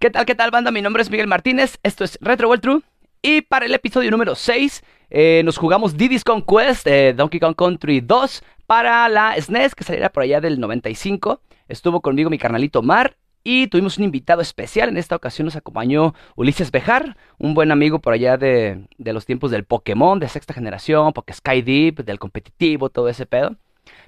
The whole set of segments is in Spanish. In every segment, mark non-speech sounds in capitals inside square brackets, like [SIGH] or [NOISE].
¿Qué tal, qué tal, banda? Mi nombre es Miguel Martínez, esto es Retro World True. Y para el episodio número 6, eh, nos jugamos Diddy's Conquest, eh, Donkey Kong Country 2, para la SNES, que saliera por allá del 95. Estuvo conmigo mi carnalito Mar. Y tuvimos un invitado especial. En esta ocasión nos acompañó Ulises Bejar, un buen amigo por allá de, de los tiempos del Pokémon, de sexta generación, Poké Sky Deep, del competitivo, todo ese pedo.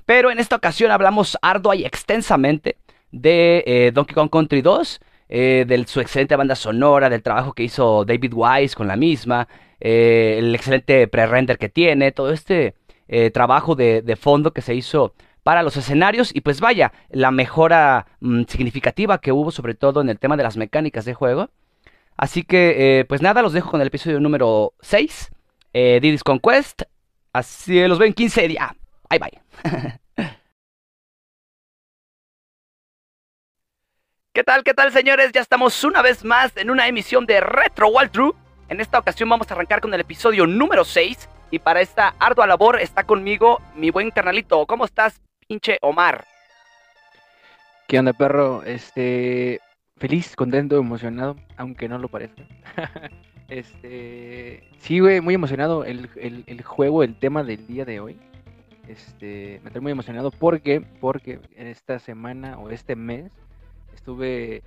Pero en esta ocasión hablamos ardua y extensamente de eh, Donkey Kong Country 2 eh, de su excelente banda sonora, del trabajo que hizo David Wise con la misma, eh, el excelente pre-render que tiene, todo este eh, trabajo de, fondo que se hizo para los escenarios y pues vaya, la mejora mm, significativa que hubo sobre todo en el tema de las mecánicas de juego. Así que pues nada, los dejo con el episodio número 6, Diddy's Conquest. Así los veo en 15 días. Bye bye. [LAUGHS] ¿Qué tal, qué tal, señores? Ya estamos una vez más en una emisión de Retro Walkthrough. En esta ocasión vamos a arrancar con el episodio número 6. Y para esta ardua labor está conmigo mi buen carnalito. ¿Cómo estás, pinche Omar? ¿Qué onda, perro? Este. Feliz, contento, emocionado, aunque no lo parezca. [LAUGHS] este. Sí, güey, muy emocionado. El, el, juego, el tema del día de hoy. Este. Me estoy muy emocionado porque, porque en esta semana o este mes estuve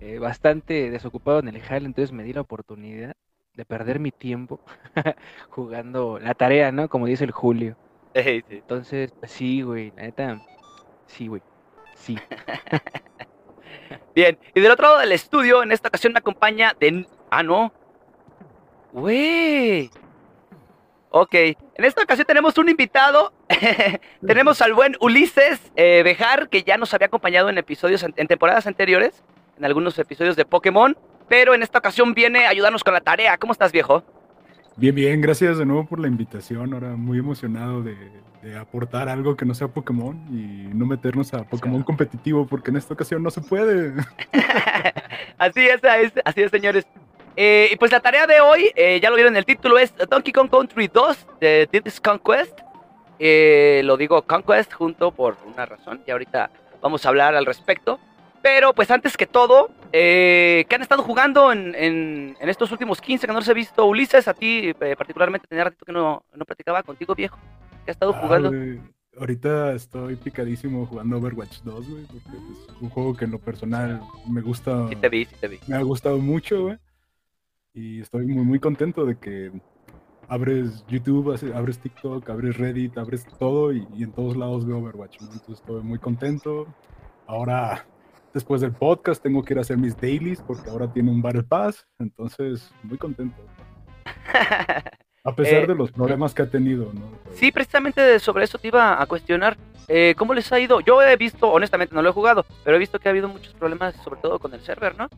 eh, bastante desocupado en el HAL, entonces me di la oportunidad de perder mi tiempo [LAUGHS] jugando la tarea, ¿no? Como dice el Julio. Entonces, pues, sí, güey, la neta, sí, güey, sí. [LAUGHS] Bien, y del otro lado del estudio, en esta ocasión me acompaña de... Ah, no. Güey. Ok, en esta ocasión tenemos un invitado. [LAUGHS] tenemos al buen Ulises eh, Bejar, que ya nos había acompañado en episodios, en temporadas anteriores, en algunos episodios de Pokémon. Pero en esta ocasión viene a ayudarnos con la tarea. ¿Cómo estás, viejo? Bien, bien, gracias de nuevo por la invitación. Ahora muy emocionado de, aportar algo que no sea Pokémon y no meternos a Pokémon competitivo porque en esta ocasión no se puede. [LAUGHS] así es, así es, señores. Eh, y pues la tarea de hoy, eh, ya lo vieron en el título, es Donkey Kong Country 2 de Diddy's Conquest. Eh, lo digo Conquest junto por una razón y ahorita vamos a hablar al respecto. Pero pues antes que todo, ¿qué han estado jugando en, estos últimos 15 que no los he visto? Ulises, a ti particularmente tenía ratito que no, no platicaba contigo, viejo. ¿Qué has estado ah, jugando? ahorita estoy picadísimo jugando Overwatch 2, güey, porque es un juego que en lo personal me gusta. Sí te vi, sí te vi. Me ha gustado mucho, güey. Y estoy muy, muy contento de que abres YouTube, abres TikTok, abres Reddit, abres todo y, en todos lados veo Overwatch. Entonces estoy muy contento. Ahora, después del podcast, tengo que ir a hacer mis dailies porque ahora tiene un Battle Pass. Entonces, muy contento. [LAUGHS] A pesar eh, de los problemas que ha tenido, ¿no? Sí, precisamente sobre eso te iba a cuestionar. Eh, ¿Cómo les ha ido? Yo he visto, honestamente no lo he jugado, pero he visto que ha habido muchos problemas, sobre todo con el server, ¿no?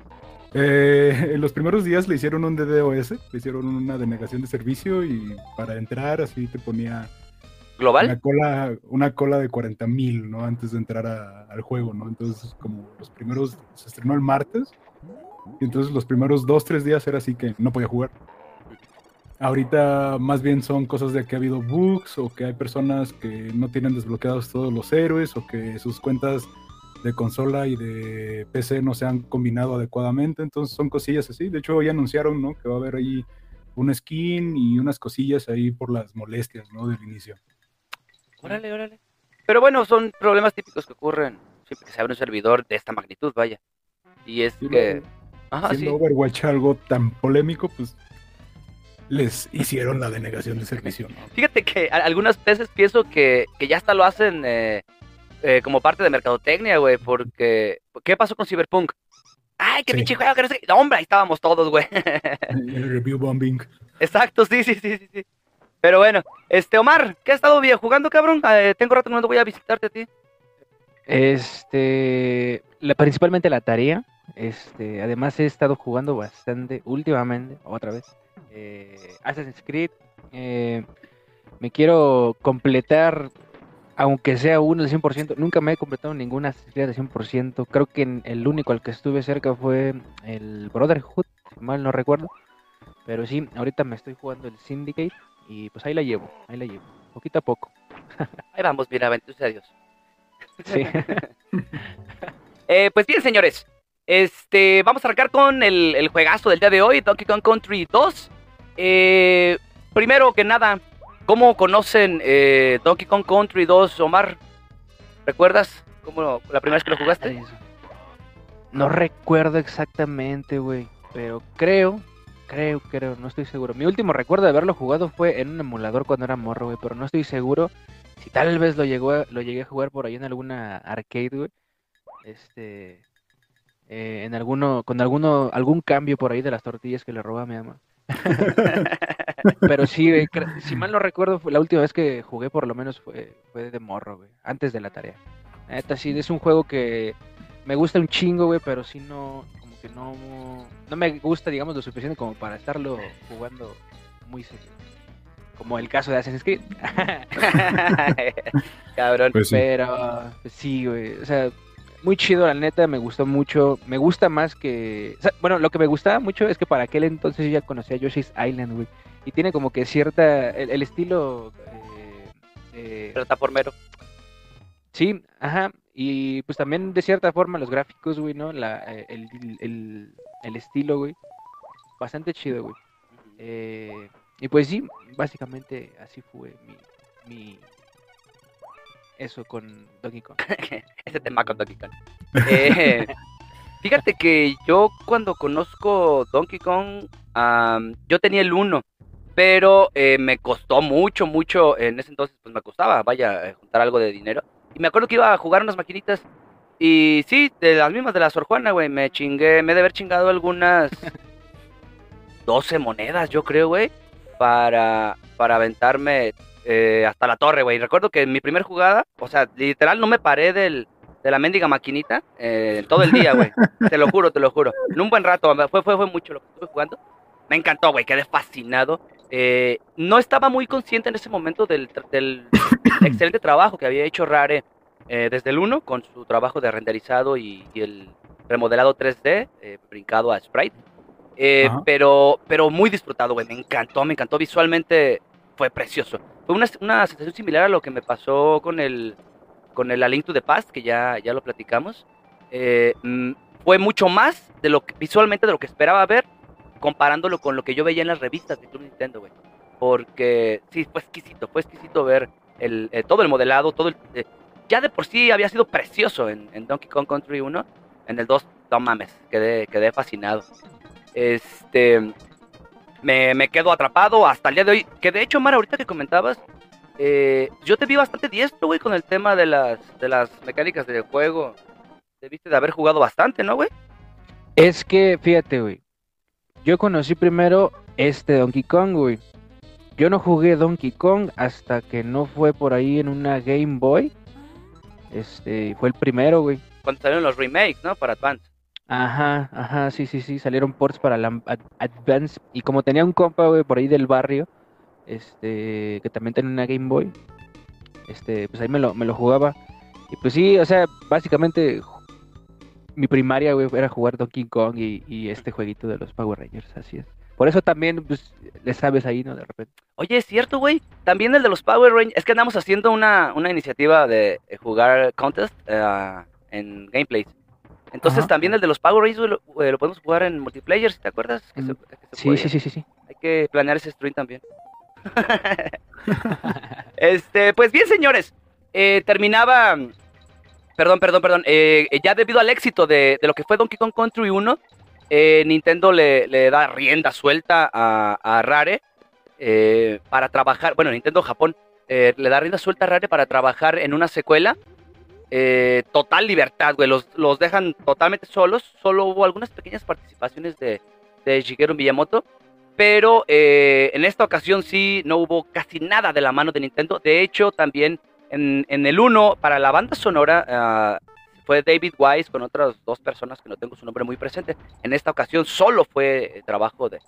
Eh, [LAUGHS] en los primeros días le hicieron un DDoS, le hicieron una denegación de servicio y para entrar así te ponía global una cola, una cola de 40 mil, ¿no? Antes de entrar al juego, ¿no? Entonces como los primeros se estrenó el martes y entonces los primeros dos tres días era así que no podía jugar. Ahorita más bien son cosas de que ha habido bugs o que hay personas que no tienen desbloqueados todos los héroes o que sus cuentas de consola y de PC no se han combinado adecuadamente, entonces son cosillas así. De hecho, hoy anunciaron, ¿no? Que va a haber ahí un skin y unas cosillas ahí por las molestias, ¿no? Del inicio. Órale, órale. Pero bueno, son problemas típicos que ocurren siempre que se abre un servidor de esta magnitud, vaya. Y es que... Ajá, siendo Overwatch algo tan polémico, pues les hicieron la denegación de servicio. ¿no? Fíjate que algunas veces pienso que, que ya hasta lo hacen eh, eh, como parte de mercadotecnia, güey, porque ¿qué pasó con Cyberpunk? Ay, qué pinche juego, que no sé. hombre, ahí estábamos todos, güey. [LAUGHS] El review bombing. Exacto, sí, sí, sí, sí, sí. Pero bueno, este, Omar, ¿qué has estado bien jugando, cabrón? Eh, tengo rato no voy a visitarte a ti. Este, la, principalmente la tarea. Este, además he estado jugando bastante últimamente, otra vez, eh, Assassin's Creed. Eh, me quiero completar aunque sea uno de 100%, nunca me he completado ninguna serie de 100%. Creo que el único al que estuve cerca fue el Brotherhood, si mal no recuerdo. Pero sí, ahorita me estoy jugando el Syndicate y pues ahí la llevo, ahí la llevo, poquito a poco. [LAUGHS] Ahí vamos, bendito sea Dios. Sí. [LAUGHS] Eh, pues bien, señores, Este, vamos a arrancar con el, el juegazo del día de hoy, Donkey Kong Country 2. Eh, primero que nada, ¿cómo conocen eh, Donkey Kong Country 2, Omar? ¿Recuerdas cómo la primera vez que lo jugaste? No recuerdo exactamente, güey, pero creo, creo, creo, no estoy seguro. Mi último recuerdo de haberlo jugado fue en un emulador cuando era morro, güey, pero no estoy seguro si tal vez lo llegó a- lo llegué a jugar por ahí en alguna arcade, güey. Este eh, en alguno con alguno algún cambio por ahí de las tortillas que le robó a mi mamá. [LAUGHS] Pero sí, cre- si mal no recuerdo, fue la última vez que jugué por lo menos fue, fue de morro, güey, antes de la tarea. Neta, sí, es un juego que me gusta un chingo, güey, pero sí no, como que no, no me gusta, digamos, lo suficiente como para estarlo jugando muy seguido. Como el caso de Assassin's Creed. [LAUGHS] [LAUGHS] Cabrón. Pues sí. Pero, pues sí, güey, o sea, muy chido, la neta, me gustó mucho. Me gusta más que. o sea, bueno, lo que me gustaba mucho es que para aquel entonces yo ya conocía Yoshi's Island, güey. Y tiene como que cierta. El, el estilo. eh, eh, Plataformero. sí, ajá. Y pues también de cierta forma los gráficos, güey, ¿no? La, eh, el, el, el estilo, güey. Bastante chido, güey. Eh, y pues sí, básicamente así fue mi. mi eso con Donkey Kong. [LAUGHS] Ese tema con Donkey Kong. [LAUGHS] Eh, fíjate que yo cuando conozco Donkey Kong, yo tenía el 1, pero eh, me costó mucho, mucho, en ese entonces pues me costaba, vaya, eh, juntar algo de dinero. Y me acuerdo que iba a jugar unas maquinitas y sí, de las mismas de la Sor Juana, güey, me chingué, me he de haber chingado algunas [LAUGHS] 12 monedas, yo creo, güey, para, para aventarme eh, hasta la torre, güey. Recuerdo que en mi primer jugada, o sea, literal no me paré del, de la mendiga maquinita eh, todo el día, güey. te lo juro, te lo juro. En un buen rato, fue, fue, fue mucho lo que estuve jugando. Me encantó, güey, quedé fascinado. Eh, no estaba muy consciente en ese momento del, [COUGHS] excelente trabajo que había hecho Rare eh, desde el 1 con su trabajo de renderizado y, y el remodelado 3D, eh, brincado a Sprite. Pero, pero muy disfrutado, güey. Me encantó, me encantó. Visualmente fue precioso. Fue una, una sensación similar a lo que me pasó con el, con el A Link to the Past, que ya, ya lo platicamos. Eh, mm, fue mucho más de lo que, visualmente de lo que esperaba ver, comparándolo con lo que yo veía en las revistas de Club Nintendo, güey. Porque sí, fue exquisito, fue exquisito ver el, eh, todo el modelado, todo el... eh, ya de por sí había sido precioso en, en Donkey Kong Country 1, en el 2, no mames, quedé, quedé fascinado. Este, me, me quedo atrapado hasta el día de hoy. Que de hecho, Mara, ahorita que comentabas, eh, yo te vi bastante diestro, güey, con el tema de las, de las mecánicas del juego. Debiste de haber jugado bastante, ¿no, güey? Es que, fíjate, güey. Yo conocí primero este Donkey Kong, güey. Yo no jugué Donkey Kong hasta que no fue por ahí en una Game Boy. Este, fue el primero, güey. Cuando salieron los remakes, ¿no? Para Advance. Ajá, ajá, sí, sí, sí, salieron ports para la Ad- Advance. Y como tenía un compa, güey, por ahí del barrio, este, que también tenía una Game Boy, este, pues ahí me lo, me lo jugaba. Y pues sí, o sea, básicamente mi primaria, güey, era jugar Donkey Kong y, este jueguito de los Power Rangers, así es. Por eso también, pues, le sabes ahí, ¿no? De repente. Oye, es cierto, güey. También el de los Power Rangers. Es que andamos haciendo una, una iniciativa de jugar contest eh, en gameplays. Entonces Ajá. también el de los Power Rangers lo, eh, lo podemos jugar en multiplayer, ¿sí ¿te acuerdas? Que se- Mm, que se Sí, sí, sí, sí, sí. Hay que planear ese stream también. [LAUGHS] [LAUGHS] Este, pues bien, señores. eh, terminaba. Perdón, perdón, perdón. eh, eh, ya debido al éxito de, de lo que fue Donkey Kong Country 1, eh, Nintendo le, le da rienda suelta a, a Rare eh, para trabajar. Bueno, Nintendo Japón eh, le da rienda suelta a Rare para trabajar en una secuela. Eh, total libertad, güey. Los, los dejan totalmente solos. Solo hubo algunas pequeñas participaciones de, de Shigeru Miyamoto. Pero eh, en esta ocasión sí no hubo casi nada de la mano de Nintendo. De hecho, también en, en el 1, para la banda sonora, ah, fue David Wise con otras dos personas que no tengo su nombre muy presente. En esta ocasión solo fue eh, trabajo de,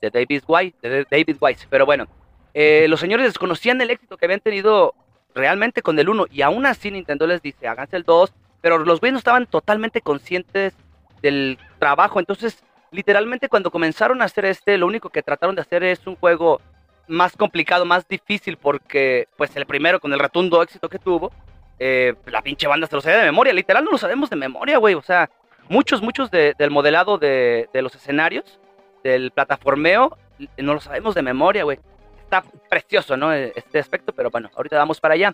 de David Wise. De David Wise. Pero bueno, eh, los señores desconocían el éxito que habían tenido realmente con el 1. Y aún así Nintendo les dice, háganse el 2. Pero los güeyes no estaban totalmente conscientes del trabajo. Entonces literalmente cuando comenzaron a hacer este, lo único que trataron de hacer es un juego más complicado, más difícil, porque pues el primero con el rotundo éxito que tuvo, eh, la pinche banda se lo sabía de memoria, literal no lo sabemos de memoria, güey, o sea, muchos, muchos de- del modelado de, de los escenarios, del plataformeo, no lo sabemos de memoria, güey. Está precioso, ¿no? E- Este aspecto, pero bueno, ahorita vamos para allá.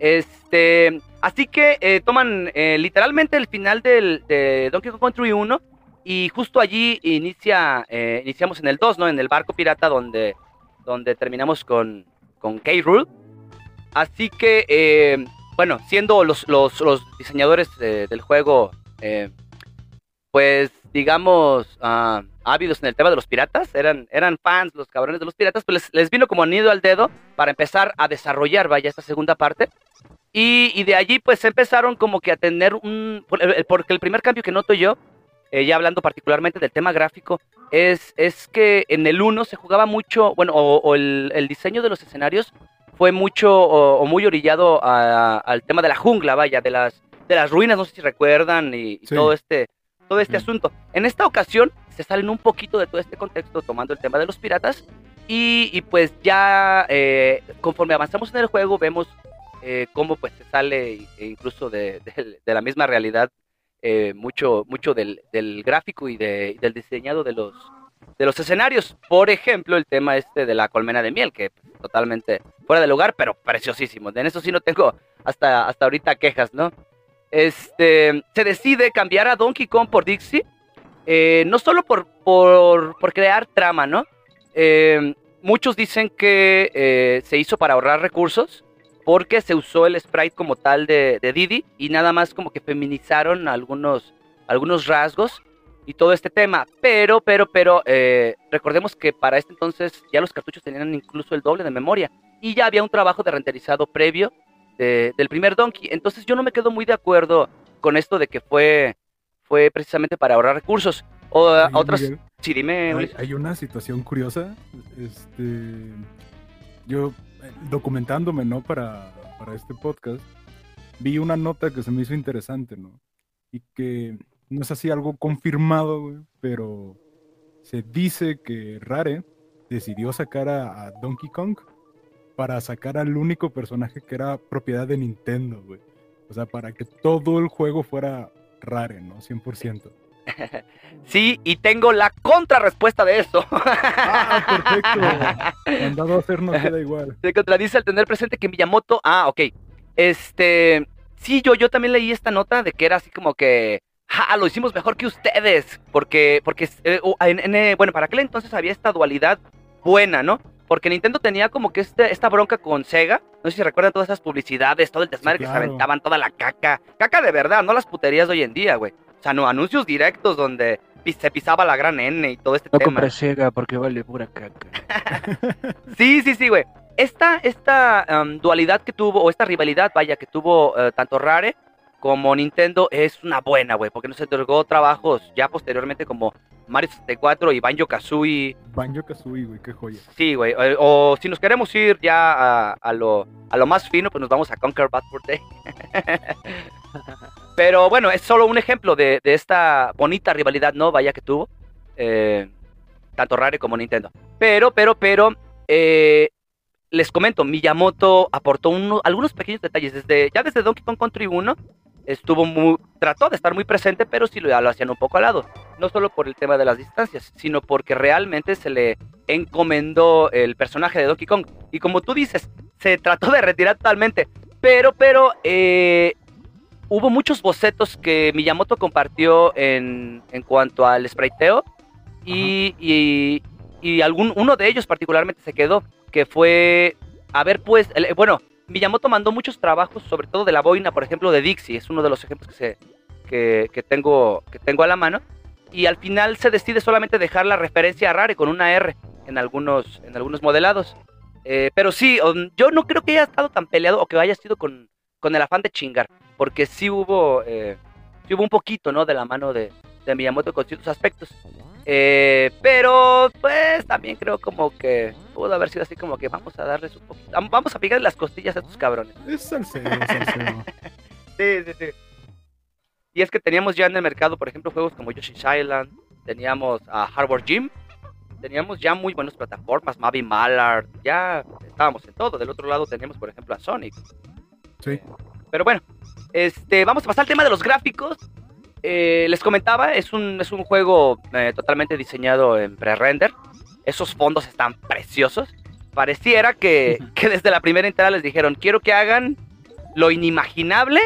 Este, así que eh, toman eh, literalmente el final del, de Donkey Kong Country 1 y justo allí inicia, eh, iniciamos en el 2, ¿no? En el barco pirata donde, donde terminamos con, con K. Rool. Así que, bueno, siendo los, los, los diseñadores del juego, pues digamos, ah, ávidos en el tema de los piratas, eran, eran fans los cabrones de los piratas, pues les, les vino como anillo al dedo para empezar a desarrollar, vaya, esta segunda parte. Y, y de allí pues empezaron como que a tener un... Porque el primer cambio que noto yo, eh, ya hablando particularmente del tema gráfico, es, es que en el 1 se jugaba mucho, bueno, o, o el, el diseño de los escenarios fue mucho o, o muy orillado a- al tema de la jungla, vaya, de las, de las ruinas, no sé si recuerdan, y, y Sí. todo este, todo este asunto. En esta ocasión se salen un poquito de todo este contexto tomando el tema de los piratas y, y pues ya eh, conforme avanzamos en el juego vemos eh, cómo pues se sale e incluso de, [LAUGHS] de- de la misma realidad eh, mucho, mucho del, del gráfico y, de- del diseñado de los, de los escenarios. Por ejemplo, el tema este de la colmena de miel, que pues, totalmente fuera de lugar, pero preciosísimo. En eso sí no tengo hasta, hasta ahorita quejas, ¿no? Este, se decide cambiar a Donkey Kong por Dixie, eh, no solo por, por, crear trama, ¿no? Eh, muchos dicen que eh, se hizo para ahorrar recursos porque se usó el sprite como tal de, de Didi y nada más como que feminizaron algunos, algunos rasgos y todo este tema. Pero, pero, pero, recordemos que para este entonces ya los cartuchos tenían incluso el doble de memoria y ya había un trabajo de renderizado previo de- del primer Donkey. Entonces yo no me quedo muy de acuerdo con esto de que fue, fue precisamente para ahorrar recursos. O Oye, otras... Miguel, Sí, dime, hay, una situación curiosa. Este, yo eh, documentándome, ¿no? Para, para este podcast, vi una nota que se me hizo interesante, ¿no? Y que no es así algo confirmado, güey, pero se dice que Rare decidió sacar a, a Donkey Kong para sacar al único personaje que era propiedad de Nintendo, güey. O sea, para que todo el juego fuera Rare, ¿no? 100%. [LAUGHS] Sí, y tengo la contrarrespuesta de eso. [LAUGHS] Ah, perfecto. Mandado a hacer no queda igual. Se contradice al tener presente que Miyamoto. Ah, ok. Este. Sí, yo, yo también leí esta nota de que era así como que. ¡Ja! Lo hicimos mejor que ustedes. Porque, porque eh, o- en- en, eh, bueno, para aquel entonces había esta dualidad buena, ¿no? Porque Nintendo tenía como que este, esta bronca con Sega. No sé si recuerdan todas esas publicidades, todo el desmadre que se aventaban, toda la caca. Caca de verdad, no las puterías de hoy en día, güey. O sea, no, anuncios directos donde pis- se pisaba la gran N y todo este No tema. compré Sega porque vale pura caca. [LAUGHS] Sí, sí, sí, güey. Esta, esta dualidad que tuvo, o esta rivalidad, vaya, que tuvo eh, tanto Rare como Nintendo es una buena, güey, porque nos entregó trabajos ya posteriormente como Mario 64 y Banjo Kazooie. Banjo Kazooie, güey, qué joya. Sí, güey. O, si nos queremos ir ya a, a lo, a lo más fino, pues nos vamos a Conquer Bad Fur Day. [LAUGHS] Pero bueno, es solo un ejemplo de, de esta bonita rivalidad, ¿no? Vaya que tuvo. eh, tanto Rare como Nintendo. Pero, pero, pero, eh, les comento, Miyamoto aportó uno- algunos pequeños detalles. Desde, ya desde Donkey Kong Country 1 estuvo muy, trató de estar muy presente, pero sí lo, hacían un poco al lado. No solo por el tema de las distancias, sino porque realmente se le encomendó el personaje de Donkey Kong. Y como tú dices, se trató de retirar totalmente. Pero, pero, eh, hubo muchos bocetos que Miyamoto compartió en, en cuanto al spriteo. Y, y, y algún, uno de ellos particularmente se quedó, que fue, a ver, pues, el- bueno, Miyamoto mandó muchos trabajos, sobre todo de la boina, por ejemplo, de Dixie, es uno de los ejemplos que, se, que, que tengo, que tengo a la mano. Y al final se decide solamente dejar la referencia a Rare con una R en algunos, en algunos modelados. Eh, pero sí, yo no creo que haya estado tan peleado o que haya sido con, con el afán de chingar, porque sí hubo, eh, sí hubo un poquito, ¿no? De la mano de, de Miyamoto con ciertos aspectos. Eh, pero, pues, también creo como que pudo haber sido así como que vamos a darles un poquito, vam- vamos a picar las costillas a estos cabrones. Es salseo, salseo. [LAUGHS] Sí, sí, sí. Y es que teníamos ya en el mercado, por ejemplo, juegos como Yoshi's Island, teníamos a Hardware Gym, teníamos ya muy buenas plataformas, Mavi Mallard, ya estábamos en todo. Del otro lado teníamos, por ejemplo, a Sonic. Sí. Pero bueno, este, vamos a pasar al tema de los gráficos. Eh, les comentaba, es un, es un juego eh, totalmente diseñado en pre-render. Esos fondos están preciosos. Pareciera que, que desde la primera entrada les dijeron, quiero que hagan lo inimaginable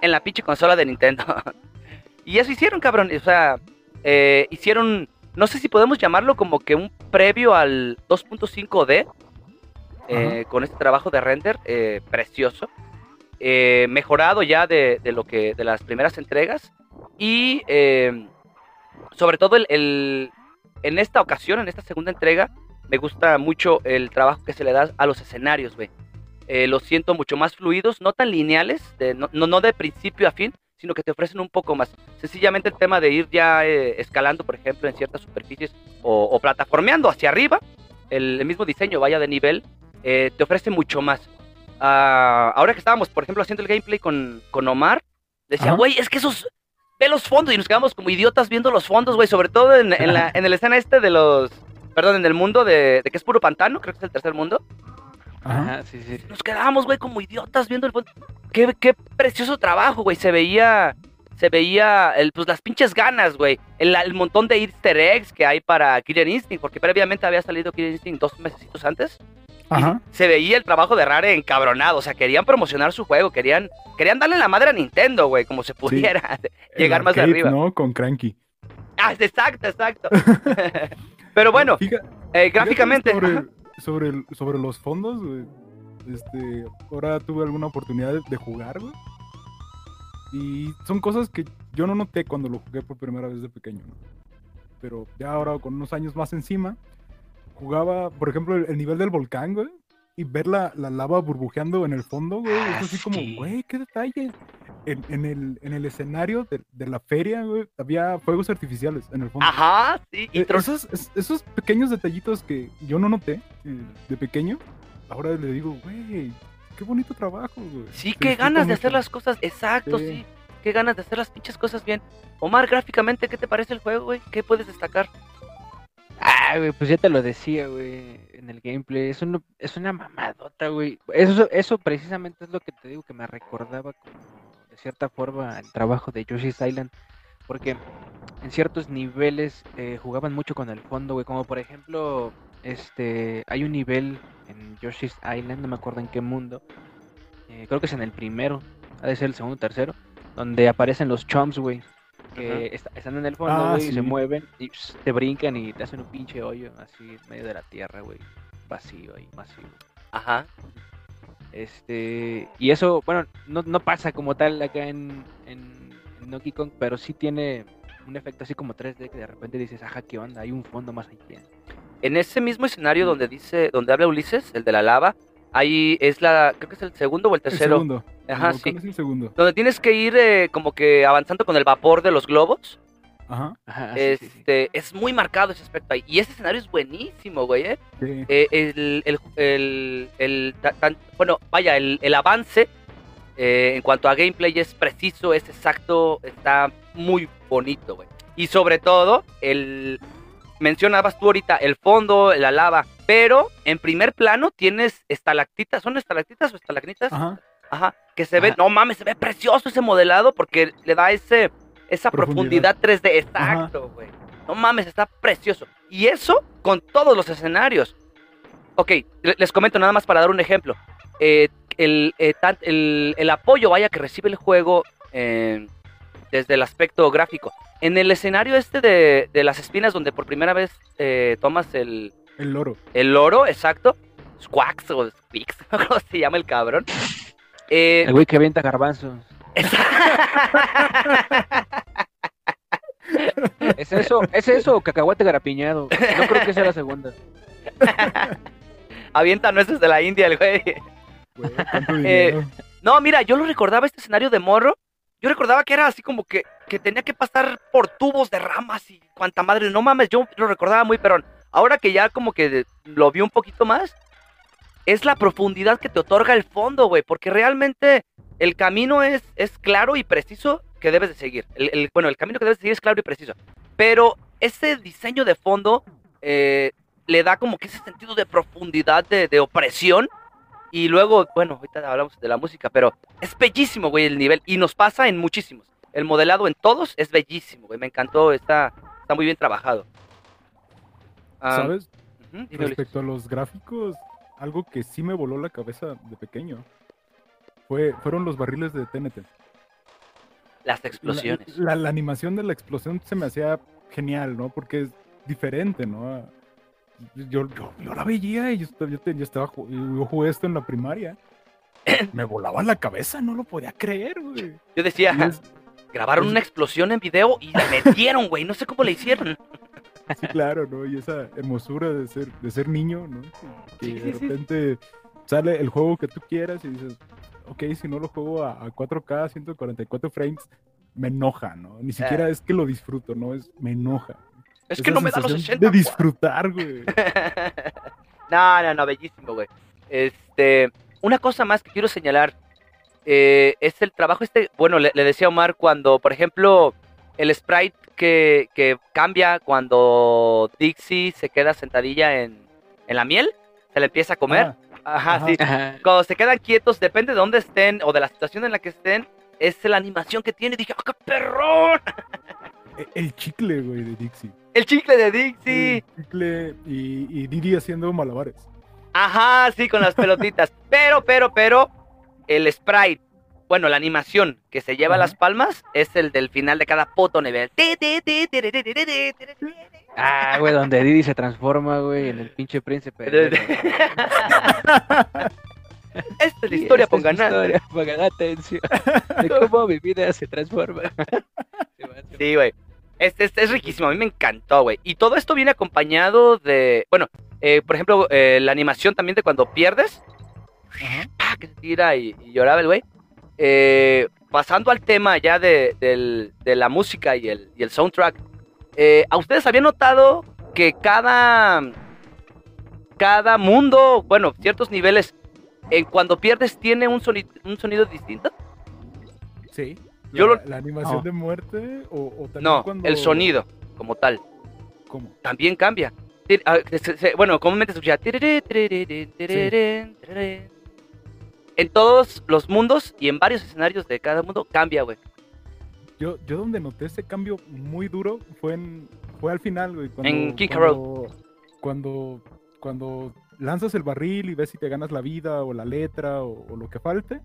en la pinche consola de Nintendo. [LAUGHS] y eso hicieron, cabrón. O sea, eh, hicieron, no sé si podemos llamarlo como que un previo al 2.5D. eh, con este trabajo de render eh, precioso. eh, mejorado ya de, de lo que de las primeras entregas. Y eh, sobre todo el, el- en esta ocasión, en esta segunda entrega, me gusta mucho el trabajo que se le da a los escenarios, güey. Eh, los siento mucho más fluidos, no tan lineales, de- no, no, de principio a fin, sino que te ofrecen un poco más. Sencillamente el tema de ir ya eh, escalando, por ejemplo, en ciertas superficies o, o plataformeando hacia arriba, el, el mismo diseño vaya de nivel, eh, te ofrece mucho más. Ah, ahora que estábamos, por ejemplo, haciendo el gameplay con, con Omar, decía, güey, es que esos... Ve los fondos y nos quedamos como idiotas viendo los fondos, güey, sobre todo en, en la, en el escena este de los... Perdón, en el mundo de, de que es puro pantano, creo que es el tercer mundo. Ajá. Sí, sí. Nos quedábamos, güey, como idiotas viendo el fondo. Qué, qué precioso trabajo, güey. Se veía, se veía, el, pues las pinches ganas, güey. El, el montón de easter eggs que hay para Killer Instinct, porque previamente había salido Killer Instinct dos mesecitos antes. Ajá. Se veía el trabajo de Rare encabronado, o sea, querían promocionar su juego, querían, querían darle la madre a Nintendo, güey, como se pudiera. [LAUGHS] Llegar El más arcade, arriba. ¿no? Con Cranky. Ah, exacto, exacto. [LAUGHS] Pero bueno, eh, gráficamente, Sobre, sobre, el- sobre los fondos, güey, Este, ahora tuve alguna oportunidad de- de jugar, güey. Y son cosas que yo no noté cuando lo jugué por primera vez de pequeño, ¿no? Pero ya ahora con unos años más encima, jugaba, por ejemplo, el, el nivel del volcán, güey. Y ver la, la lava burbujeando en el fondo, güey. Ah, es así como, güey, qué detalle. En, en el, en el escenario de, de la feria, güey, había fuegos artificiales en el fondo. Ajá, sí, y Eh, Esos, es- esos pequeños detallitos que yo no noté eh, de pequeño, ahora le digo, güey, qué bonito trabajo, güey. Sí, Se qué ganas de hacer mucho". las cosas, exacto, sí. Sí. Qué ganas de hacer las pinches cosas bien. Omar, gráficamente, ¿qué te parece el juego, güey? ¿Qué puedes destacar? Ah, güey, pues ya te lo decía, güey, en el gameplay. Es, un- es una mamadota, güey. Eso, eso precisamente es lo que te digo que me recordaba de cierta forma el trabajo de Yoshi's Island. Porque en ciertos niveles eh, jugaban mucho con el fondo, güey. Como por ejemplo, este, hay un nivel en Yoshi's Island, no me acuerdo en qué mundo. eh, creo que es en el primero, ha de ser el segundo o tercero, donde aparecen los chumps, güey. Que están en el fondo, Ah, güey, y se mueven y pss, te brincan y te hacen un pinche hoyo así en medio de la tierra, güey. Vacío ahí, masivo. Ajá. Este, y eso, bueno, no, no pasa como tal acá en, en, en Donkey Kong, pero sí tiene un efecto así como 3D que de repente dices, ajá, ¿qué onda? Hay un fondo más allá. En ese mismo escenario donde dice, donde habla Ulises, el de la lava, ahí es la, creo que es el segundo o el El tercero, segundo. Ajá, sí. es el segundo. donde tienes que ir eh, como que avanzando con el vapor de los globos. Ajá. Ajá, sí, sí, sí. este, es muy marcado ese aspecto ahí. Y ese escenario es buenísimo, güey, ¿eh? Sí. Eh, el, el, el, el- ta- tan- bueno, vaya, el, el avance eh, en cuanto a gameplay es preciso, es exacto, está muy bonito, güey. Y sobre todo, el mencionabas tú ahorita el fondo, la lava, pero en primer plano tienes estalactitas, ¿son estalactitas o estalagnitas? Ajá. Ajá, que se ve, Ajá. no mames, se ve precioso ese modelado porque le da ese esa profundidad, Profundidad. 3D, exacto, güey. No mames, está precioso. Y eso con todos los escenarios. Ok, le- les comento nada más para dar un ejemplo. Eh, el, eh, tan- el- el apoyo, vaya, que recibe el juego eh, desde el aspecto gráfico. En el escenario este de, de las espinas, donde por primera vez eh, tomas el, El loro. el loro, exacto. Squax o Squix, [LAUGHS] ¿cómo se llama el cabrón? Eh, El güey que avienta garbanzos. [LAUGHS] ¿Es eso? ¿Es eso o cacahuate garapiñado? No creo que sea la segunda. Avienta nueces de la India el güey. Eh. No, mira, yo lo recordaba este escenario de morro. Yo recordaba que era así como que, que tenía que pasar por tubos de ramas y cuanta madre. No mames, yo lo recordaba muy perrón. Ahora que ya como que lo vi un poquito más, es la profundidad que te otorga el fondo, güey. Porque realmente el camino es, es claro y preciso que debes de seguir. El, el- bueno, el camino que debes de seguir es claro y preciso. Pero ese diseño de fondo eh, le da como que ese sentido de profundidad, de, de opresión. Y luego, bueno, ahorita hablamos de la música, pero es bellísimo, güey, el nivel. Y nos pasa en muchísimos. el modelado en todos es bellísimo, güey. Me encantó, está, está muy bien trabajado. Ah, ¿Sabes? Respecto a los gráficos, algo que sí me voló la cabeza de pequeño fue, fueron los barriles de TNT. Las La- explosiones. La, la animación de la explosión se me hacía genial, ¿no? Porque es diferente, ¿no? Yo, yo, yo la veía y yo, estaba- yo, yo estaba, yo jugué esto en la primaria. [CLEARS THROAT] Me volaba la cabeza, no lo podía creer, güey. Yo decía, es- grabaron es- una explosión en video y la metieron, güey. No sé cómo le hicieron. [LAUGHS] Sí, claro, ¿no? Y esa hermosura de ser, de ser niño, ¿no? Que, de repente sale el juego que tú quieras y dices, ok, si no lo juego a, a 4K, 144 frames, me enoja, ¿no? Ni siquiera es que lo disfruto, ¿no? Es, me enoja. Es que no me da los sensación 60. De disfrutar, güey. [LAUGHS] no, no, no, bellísimo, güey. Este, una cosa más que quiero señalar eh, es el trabajo este, bueno, le, le decía a Omar cuando, por ejemplo, el sprite que, que cambia cuando Dixie se queda sentadilla en, en la miel, se le empieza a comer. Ah, Ajá, ajá. sí. Ajá. Cuando se quedan quietos, depende de dónde estén o de la situación en la que estén, es la animación que tiene. Dije, ¡ah, qué perrón! e- el chicle, güey, de Dixie. El chicle de Dixie. El chicle y, y Didi haciendo malabares. Ajá, sí, con las pelotitas. [LAUGHS] Pero, pero, pero, el sprite, bueno, la animación que se lleva uh las palmas es el del final de cada puto nivel. Ah, güey, donde Didi se transforma, güey, en el pinche príncipe. Esta es la historia, pongan historia, pongan atención. De cómo mi vida se transforma. sí, güey. Este, este, es riquísimo, a mí me encantó, güey. Y todo esto viene acompañado de, bueno, eh, por ejemplo, eh, la animación también de cuando pierdes, Ajá. que tira y lloraba el güey. Eh, pasando al tema ya de, la música y el, y el soundtrack, eh, ¿a ustedes habían notado que cada, cada mundo, bueno, ciertos niveles, en cuando pierdes tiene un, soni- un sonido distinto? Sí. Yo la, lo- la animación No. de muerte o, o también No, cuando... el sonido como tal. ¿Cómo? también cambia. Bueno, comúnmente se escucha. tiriri. En todos los mundos y en varios escenarios de cada mundo cambia, güey. Yo, yo donde noté ese cambio muy duro fue en fue al final, güey. Cuando, En King K. cuando, cuando, cuando lanzas el barril y ves si te ganas la vida o la letra o, o lo que falte,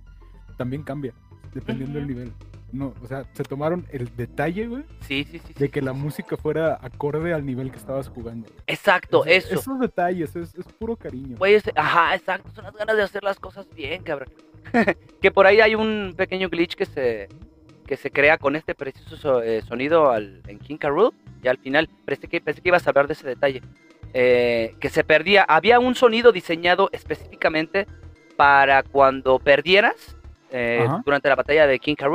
también cambia, dependiendo del Ujú. nivel. No, o sea, se tomaron el detalle, güey, Sí, sí, sí. sí. de que la música fuera acorde al nivel que estabas jugando. Exacto, Esos- eso. Esos detalles, es, es puro cariño. Güey, ajá, exacto. Son las ganas de hacer las cosas bien, cabrón. [LAUGHS] que por ahí hay un pequeño glitch que se que se crea con este preciso so- eh, sonido al, en King K. Rool. Y al final, pensé que, pensé que ibas a hablar de ese detalle. Eh, que se perdía. Había un sonido diseñado específicamente para cuando perdieras eh, durante la batalla de King K.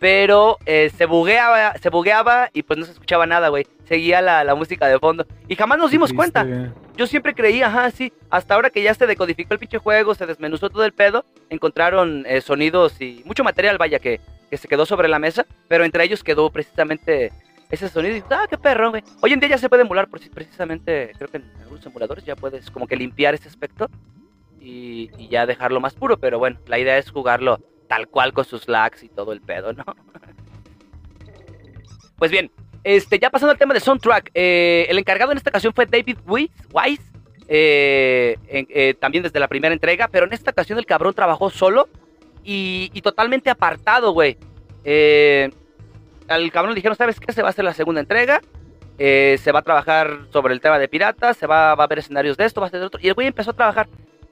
Pero eh, se bugueaba, se bugueaba y pues no se escuchaba nada, güey. Seguía la, la música de fondo. Y jamás nos dimos cuenta. Yo siempre creí, ajá, sí. Hasta ahora que ya se decodificó el pinche juego, se desmenuzó todo el pedo, encontraron eh, sonidos y mucho material, vaya, que, que se quedó sobre la mesa, pero entre ellos quedó precisamente ese sonido. Y ah, qué perro, güey. Hoy en día ya se puede emular, por, precisamente, creo que en algunos emuladores ya puedes como que limpiar ese aspecto y, y ya dejarlo más puro, pero bueno, la idea es jugarlo tal cual con sus lags y todo el pedo, ¿no? Pues bien, este, ya pasando al tema de soundtrack, eh, el encargado en esta ocasión fue David Weiss, eh, eh, también desde la primera entrega, pero en esta ocasión el cabrón trabajó solo y, totalmente apartado, güey. Eh, al cabrón le dijeron, ¿sabes qué? Se va a hacer la segunda entrega, eh, se va a trabajar sobre el tema de piratas, se va, va a haber escenarios de esto, va a ser de otro, y el güey empezó a trabajar,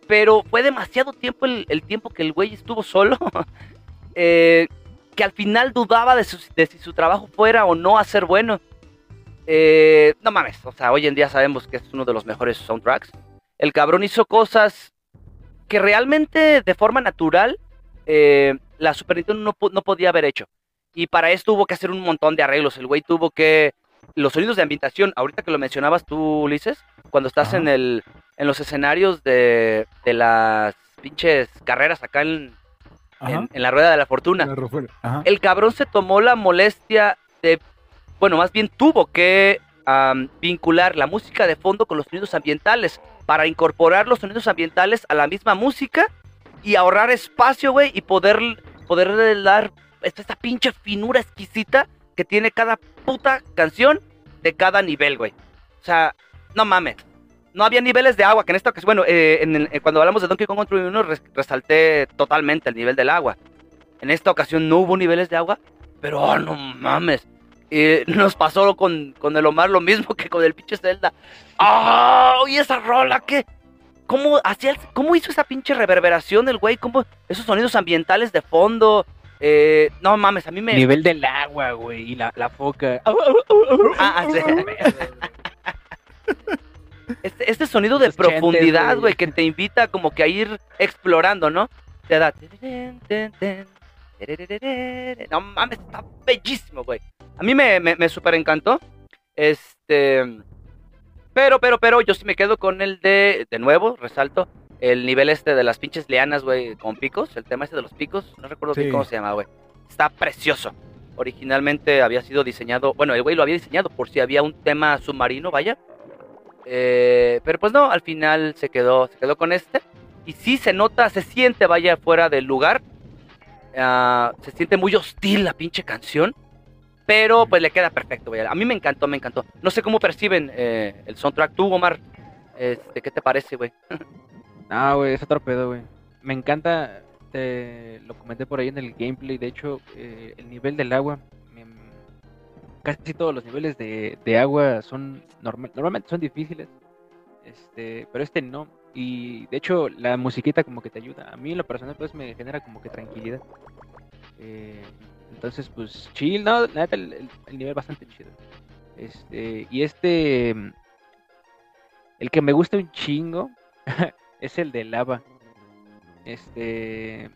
pero fue demasiado tiempo el, el tiempo que el güey estuvo solo, [LAUGHS] eh, que al final dudaba de, su- de si su trabajo fuera o no a ser bueno. Eh, no mames, o sea, hoy en día sabemos que es uno de los mejores soundtracks. El cabrón hizo cosas que realmente de forma natural eh, la Super Nintendo no, podía haber hecho. Y para esto hubo que hacer un montón de arreglos. El güey tuvo que... Los sonidos de ambientación, ahorita que lo mencionabas tú, Ulises, cuando estás Ajá. en, el, en los escenarios de, de las pinches carreras acá en, en, en la rueda de la fortuna La el cabrón se tomó la molestia de, bueno, más bien tuvo que vincular la música de fondo con los sonidos ambientales para incorporar los sonidos ambientales a la misma música y ahorrar espacio, güey, y poder, poder dar esta pinche finura exquisita que tiene cada puta canción de cada nivel, güey. O sea, no mames. No había niveles de agua, que en esta ocasión, bueno, eh, en el- eh, cuando hablamos de Donkey Kong Country 1 res- resalté totalmente el nivel del agua. En esta ocasión no hubo niveles de agua, pero oh, no mames. Eh, nos pasó con, con el Omar lo mismo [LAUGHS] que con el pinche Zelda. ¡Ah! ¿Y esa rola qué? ¿Cómo, hacía ¿Cómo hizo esa pinche reverberación el güey? ¿Cómo esos sonidos ambientales de fondo? Eh, no mames, a mí me... Nivel del agua, güey, y la, la foca. Ah, sí. [LAUGHS] [LAUGHS] Este, este sonido de profundidad, güey. que te invita como que a ir explorando, ¿no? Te da... No mames, está bellísimo, güey. A mí me, me, me super encantó. Este... Pero, pero, pero, yo sí me quedo con el de... De nuevo, resalto. El nivel este de las pinches lianas, güey, con picos. El tema este de los picos. No recuerdo bien cómo se llama, güey. Está precioso. Originalmente había sido diseñado... Bueno, el güey lo había diseñado por si había un tema submarino, vaya. Eh, pero pues no, al final se quedó, se quedó con este. Y sí se nota, se siente, vaya, fuera del lugar. Ah, se siente muy hostil la pinche canción. Pero pues le queda perfecto, vaya. A mí me encantó, me encantó. No sé cómo perciben eh, el soundtrack. Tú, Omar, este, ¿qué te parece, güey? [LAUGHS] No, güey, es otro pedo, güey. Me encanta, te lo comenté por ahí en el gameplay, de hecho, eh, el nivel del agua, casi todos los niveles de, de agua son, normal, normalmente son difíciles, este, pero este no. Y de hecho, la musiquita como que te ayuda. A mí en lo personal, pues me genera como que tranquilidad. Eh, entonces, pues, chill, no, neta, el, el- el nivel bastante chido. Este, y este, mm, el que me gusta un chingo [LAUGHS] es el de lava. Este,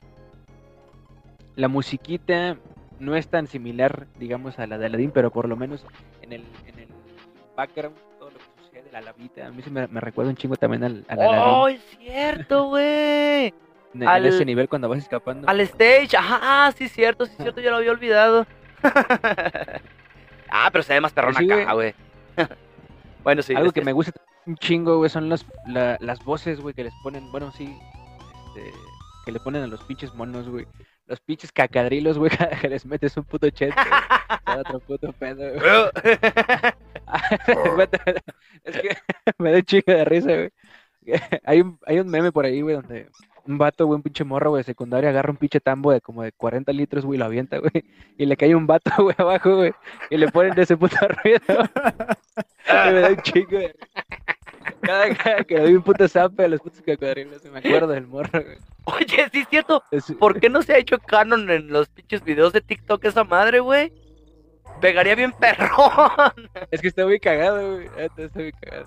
la musiquita no es tan similar, digamos, a la de Aladdin, pero por lo menos en el, en el background, todo lo que sucede, la lavita, a mí sí me, me recuerda un chingo también al, al Aladdin. ¡Oh, es cierto, güey! en, al- ese nivel cuando vas escapando. Al stage, ajá, sí, cierto, sí, cierto, yo lo había olvidado. [LAUGHS] ah, pero se ve más perrón Sí, acá, güey. [LAUGHS] bueno, sí. Algo que me gusta un chingo, güey, son las, la- las voces, güey, que les ponen, bueno, sí, este, que le ponen a los pinches monos, güey. Los pinches cacadrilos, güey, [LAUGHS] que les metes un puto chete, güey. [LAUGHS] Otro puto pedo, güey. [LAUGHS] es que me da chingo de risa, güey. Hay un, hay un meme por ahí, güey, donde un vato, güey, un pinche morro, güey, de secundaria, agarra un pinche tambo de como de 40 litros, güey, y lo avienta, güey. Y le cae un vato, güey, abajo, güey. Y le ponen de ese puto ruido. Y me da un chingo de cada, cada que le doy un puto zape a los putos cocodrilos, me acuerdo del morro, güey. Oye, sí, es cierto. Es- ¿Por qué no se ha hecho canon en los pinches videos de TikTok esa madre, güey? Pegaría bien perrón. [LAUGHS] Es que está muy cagado, güey. neta, Está muy cagado.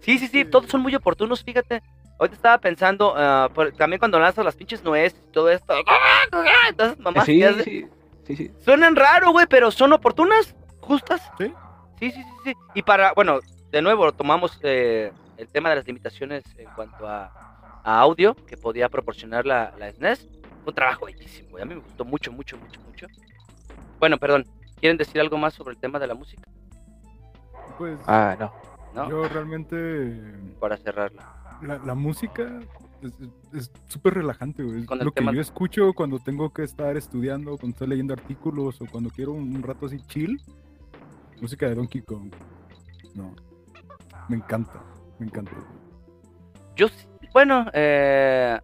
Sí, sí, sí, todos son muy oportunos, fíjate. Ahorita estaba pensando, ah, por- también cuando lanzas las pinches nueces y todo esto. [LAUGHS] Entonces, mamá, sí, sí, sí. suenan raro, güey, pero son oportunas, justas. Sí. Sí, sí, sí, sí. Y para, bueno, de nuevo, tomamos eh, el tema de las limitaciones en cuanto a, a audio que podía proporcionar la, la SNES. Fue un trabajo bellísimo, güey. A mí me gustó mucho, mucho, mucho, mucho. Bueno, perdón. ¿Quieren decir algo más sobre el tema de la música? Pues Ah, no. ¿No? yo realmente Para cerrarla. la, la música es- súper relajante, güey. Es Con el lo que yo escucho cuando tengo que estar estudiando, cuando estoy leyendo artículos o cuando quiero un, un rato así chill. Música de Donkey Kong. No. Me encanta, me encanta. Yo, sí- bueno, eh,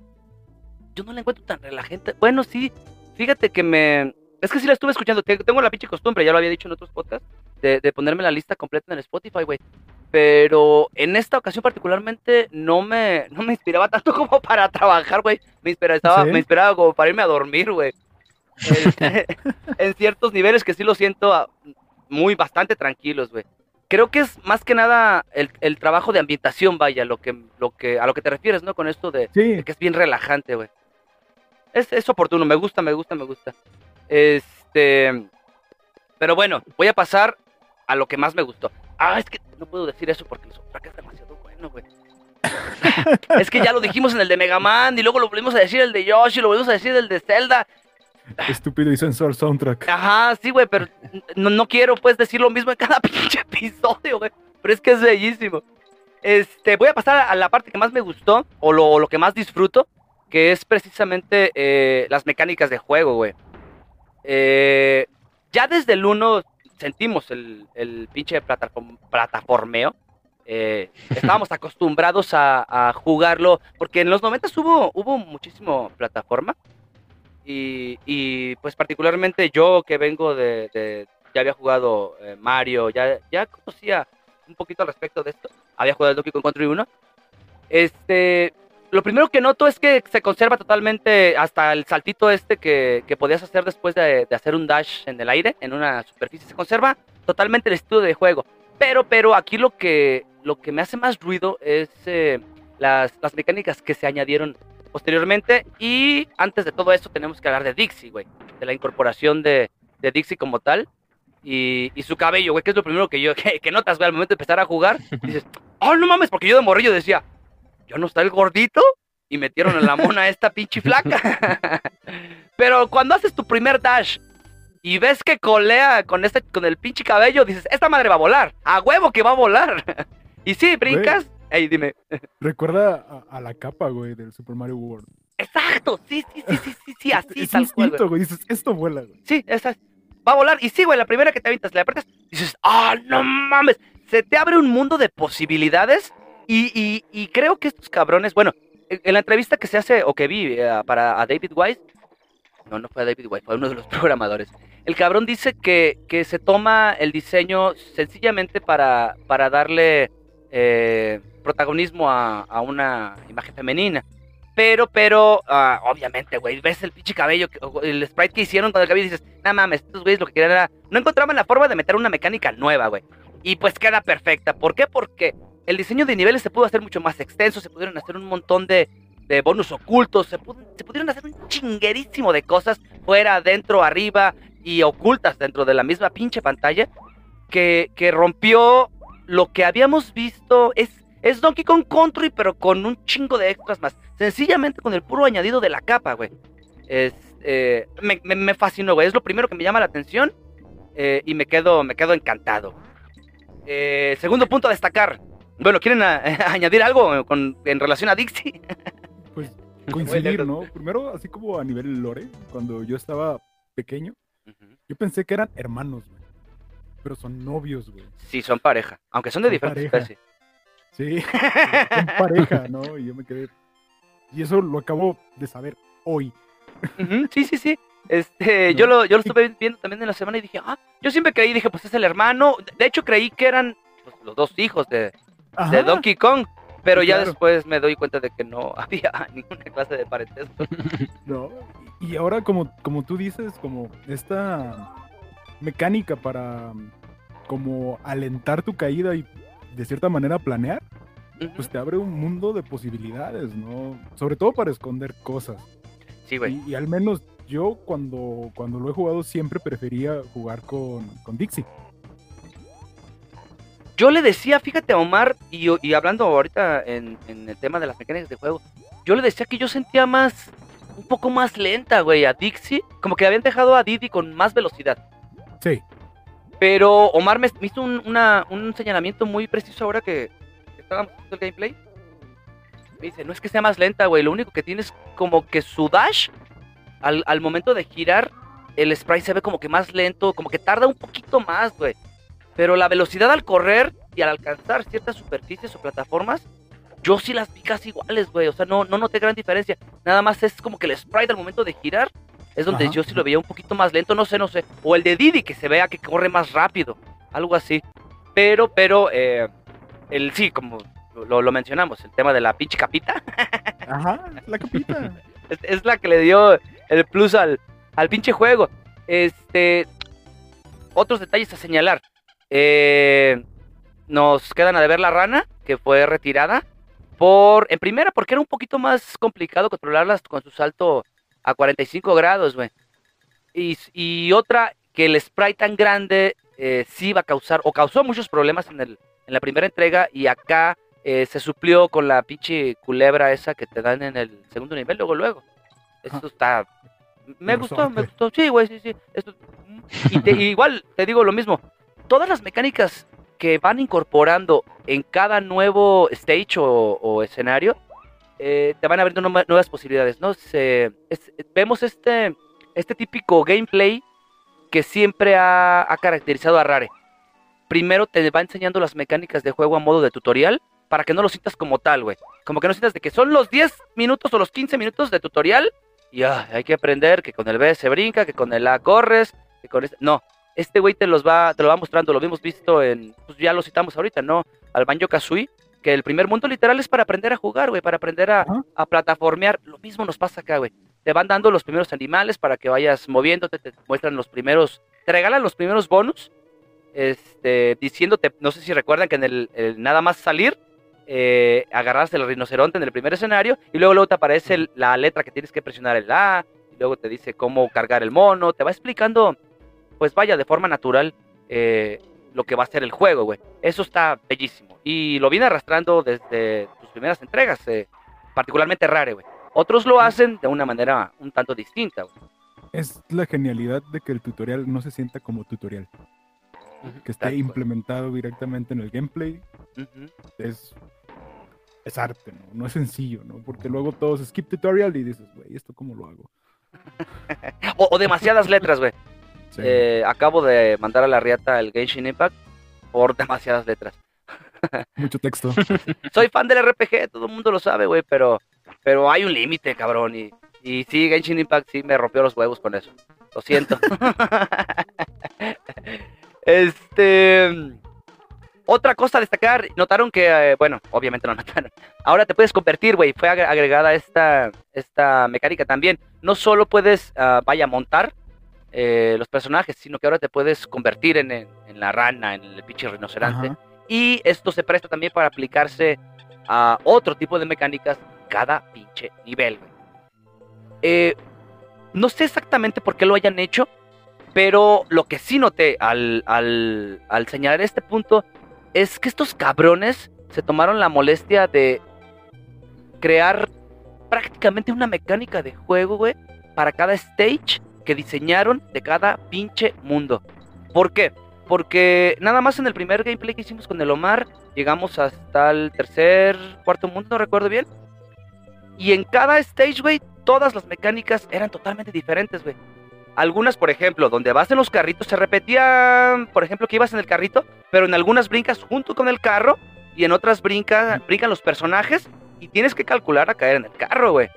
yo no la encuentro tan relajante. Bueno, sí, fíjate que me... Es que sí la estuve escuchando, te- tengo la pinche costumbre, ya lo había dicho en otros podcasts, de, de ponerme la lista completa en el Spotify, güey. Pero en esta ocasión particularmente no me, no me inspiraba tanto [LAUGHS] como para trabajar, güey. Me inspiraba, ¿Sí? me inspiraba como para irme a dormir, güey. [LAUGHS] Este, [LAUGHS] en ciertos niveles que sí lo siento ah, muy bastante tranquilos, güey. Creo que es más que nada el, el trabajo de ambientación, vaya, lo que, lo que, a lo que te refieres, ¿no? Con esto de, Sí, de que es bien relajante, güey. Es, es oportuno, me gusta, me gusta, me gusta. Este. Pero bueno, voy a pasar a lo que más me gustó. Ah, es que no puedo decir eso porque el soundtrack es demasiado bueno, güey. [LAUGHS] es que ya lo dijimos en el de Mega Man y luego lo volvimos a decir el de Yoshi, lo volvimos a decir el de Zelda. [LAUGHS] estúpido y sensual soundtrack. Ajá, sí, güey, pero no, no quiero pues decir lo mismo en cada [LAUGHS] pinche episodio, güey. Pero es que es bellísimo. Este, voy a pasar a la parte que más me gustó, o lo, lo que más disfruto, que es precisamente eh, las mecánicas de juego, güey. eh, ya desde el 1 sentimos el, el pinche plataform- plataformeo. Eh, [LAUGHS] estábamos acostumbrados a, a jugarlo, porque en los 90 hubo, hubo muchísimo plataforma. Y, pues particularmente yo que vengo de, de- ya había jugado eh, Mario, ya, ya conocía un poquito al respecto de esto. Había jugado el Donkey Kong Country 1. Este, lo primero que noto es que se conserva totalmente hasta el saltito este que, que podías hacer después de, de hacer un dash en el aire, en una superficie. Se conserva totalmente el estilo de juego. Pero, pero aquí lo que, lo que me hace más ruido es eh, las, las mecánicas que se añadieron posteriormente. Y antes de todo esto tenemos que hablar de Dixie, güey. De la incorporación de, de Dixie como tal. Y, y su cabello, güey, que es lo primero que yo [LAUGHS] que, que notas, güey, al momento de empezar a jugar. [LAUGHS] Dices, oh, no mames, porque yo de morrillo decía, yo no está el gordito y metieron a la mona esta pinche flaca. [LAUGHS] Pero cuando haces tu primer dash y ves que colea con este con el pinche cabello, dices, esta madre va a volar, a huevo que va a volar. y sí, brincas, ey, dime, [LAUGHS] Recuerda a, a la capa, güey, del Super Mario World. exacto, sí, sí, sí, sí, sí, sí, así es tal cual, güey. Dices, esto vuela, güey. Sí, esa es. Va a volar. Y sí, güey, la primera que te avientas, le apretas, dices, ah, no mames. Se te abre un mundo de posibilidades. Y, y- y creo que estos cabrones, bueno, en, la entrevista que se hace, o que vi eh, para a David Wise, no, no fue a David Wise, fue uno de los [LAUGHS] programadores. El cabrón dice que, que se toma el diseño sencillamente para, para darle eh, protagonismo a, una imagen femenina. Pero, pero, ah, obviamente, güey, ves el pinche cabello, el sprite que hicieron con el cabello dices, no mames, estos güeyes lo que querían era... No encontraban la forma de meter una mecánica nueva, güey. Y pues queda perfecta. ¿Por qué? Porque el diseño de niveles se pudo hacer mucho más extenso, se pudieron hacer un montón de, bonus ocultos, se pudieron hacer un chinguerísimo de cosas fuera, dentro, arriba y ocultas dentro de la misma pinche pantalla que, que rompió lo que habíamos visto. Es, es Donkey Kong Country, pero con un chingo de extras más. Sencillamente con el puro añadido de la capa, güey. Es, eh, me, me- me fascinó, güey. Es lo primero que me llama la atención eh, y me quedo, me quedo encantado. Eh, segundo punto a destacar. Bueno, ¿quieren a- [LAUGHS] añadir algo con- en relación a Dixie? [LAUGHS] Pues [LAUGHS] coincidir. ¿no? Primero, así como a nivel lore, cuando yo estaba pequeño, yo pensé que eran hermanos, güey. Pero son novios, güey. Sí, son pareja, aunque son de Son diferentes pareja. especies. Sí, [LAUGHS] son pareja, ¿no? Y yo me quedé. Y eso lo acabo de saber hoy. Sí, sí, sí. Este, ¿No? yo lo, yo lo estuve viendo también en la semana y dije, ah, yo siempre creí, dije, pues es el hermano. De hecho, creí que eran pues, los dos hijos de, de. Donkey Kong. Pero Sí, ya claro. después me doy cuenta de que no [LAUGHS] había ninguna clase de parentesco. No, y y ahora como, como tú dices, como esta mecánica para mm, como alentar tu caída y de cierta manera planear, pues te abre un mundo de posibilidades, ¿no? Sobre todo para esconder cosas. Sí, güey. Y, y al menos yo cuando, cuando lo he jugado siempre prefería jugar con, con Dixie. Yo le decía, fíjate a Omar, y, y hablando ahorita en, en el tema de las mecánicas de juego, yo le decía que yo sentía más, un poco más lenta, güey, a Dixie. Como que habían dejado a Didi con más velocidad. Sí. Pero Omar me, hizo un, una- un señalamiento muy preciso ahora que, estábamos haciendo el gameplay. Me dice, no es que sea más lenta, güey, lo único que tienes como que su dash, al, al momento de girar, el sprite se ve como que más lento, como que tarda un poquito más, güey. Pero la velocidad al correr y al alcanzar ciertas superficies o plataformas, yo sí las vi casi iguales, güey. O sea, no, no noté gran diferencia. Nada más es como que el sprite al momento de girar es donde Ajá. yo sí lo veía un poquito más lento, no sé, no sé. O el de Didi, que se vea que corre más rápido. Algo así. Pero, pero, eh, el sí, como lo, lo mencionamos, el tema de la pinche capita, [LAUGHS] Ajá, la capita. es, es la que le dio el plus al, al pinche juego. Este, otros detalles a señalar. Eh, nos quedan a deber la rana, que fue retirada. Por, en primera, porque era un poquito más complicado controlarlas con su salto a 45 grados, güey. Y, y otra, que el sprite tan grande eh, sí iba a causar, o causó muchos problemas en, el, en la primera entrega, y acá eh, se suplió con la pinche culebra esa que te dan en el segundo nivel, luego, luego. Eso Ajá. está... Me gustó, me gustó. Sí, güey, sí, sí. Esto- y, te- y [LAUGHS] igual, te digo lo mismo. Todas las mecánicas que van incorporando en cada nuevo stage o, o escenario, eh, te van abriendo nue- nuevas posibilidades, ¿no? Vemos este, este típico gameplay que siempre ha, ha caracterizado a Rare. Primero te va enseñando las mecánicas de juego a modo de tutorial para que no lo sientas como tal, güey. Como que no sientas de que son los 10 minutos o los 15 minutos de tutorial y ah, hay que aprender que con el B se brinca, que con el A corres, que con este... No, este güey te los va, te lo va mostrando, lo hemos visto en, pues ya lo citamos ahorita, ¿no? Al Banjo Kazooie, que el primer mundo literal es para aprender a jugar, güey, para aprender a, Ajá. a plataformear. Lo mismo nos pasa acá, güey. Te van dando los primeros animales para que vayas moviéndote, te muestran los primeros, te regalan los primeros bonus, este, diciéndote, no sé si recuerdan que en el, el nada más salir, eh, agarras el rinoceronte en el primer escenario y luego, luego te aparece el- la letra que tienes que presionar el A, y luego te dice cómo cargar el mono, te va explicando, pues vaya, de forma natural eh, lo que va a ser el juego, güey. Eso está bellísimo. Y lo viene arrastrando desde sus primeras entregas, eh, particularmente Rare, güey. Otros lo hacen de una manera un tanto distinta, güey. Es la genialidad de que el tutorial no se sienta como tutorial. Que esté implementado directamente en el gameplay. Es, es arte, ¿no? No es sencillo, ¿no? Porque luego todos skip tutorial y dices, güey, ¿esto cómo lo hago? [LAUGHS] O, o demasiadas letras, güey. Sí. Eh, acabo de mandar a la riata el Genshin Impact por [LAUGHS] demasiadas letras. Mucho texto. [LAUGHS] Soy fan del RPG, todo el mundo lo sabe, güey, pero, pero hay un límite, cabrón. Y, y sí, Genshin Impact sí me rompió los huevos con eso. Lo siento. [LAUGHS] este. Otra cosa a destacar, notaron que, eh, bueno, obviamente no notaron. Ahora te puedes convertir, güey. Fue agre- agregada esta, esta mecánica también. No solo puedes, ah, vaya, montar eh, los personajes, sino que ahora te puedes convertir en, en- en la rana, en el pinche rinoceronte. Ajá. Y esto se presta también para aplicarse a otro tipo de mecánicas cada pinche nivel. Eh, no sé exactamente por qué lo hayan hecho, pero lo que sí noté al, al, al señalar este punto es que estos cabrones se tomaron la molestia de crear prácticamente una mecánica de juego, güey, para cada stage que diseñaron de cada pinche mundo. ¿Por qué? Porque nada más en el primer gameplay que hicimos con el Omar, llegamos hasta el tercer, cuarto mundo, no recuerdo bien. Y en cada stage, güey, todas las mecánicas eran totalmente diferentes, güey. Algunas, por ejemplo, donde vas en los carritos, se repetían, por ejemplo, que ibas en el carrito, pero en algunas brincas junto con el carro y en otras brinca, brincan los personajes y tienes que calcular a caer en el carro, güey.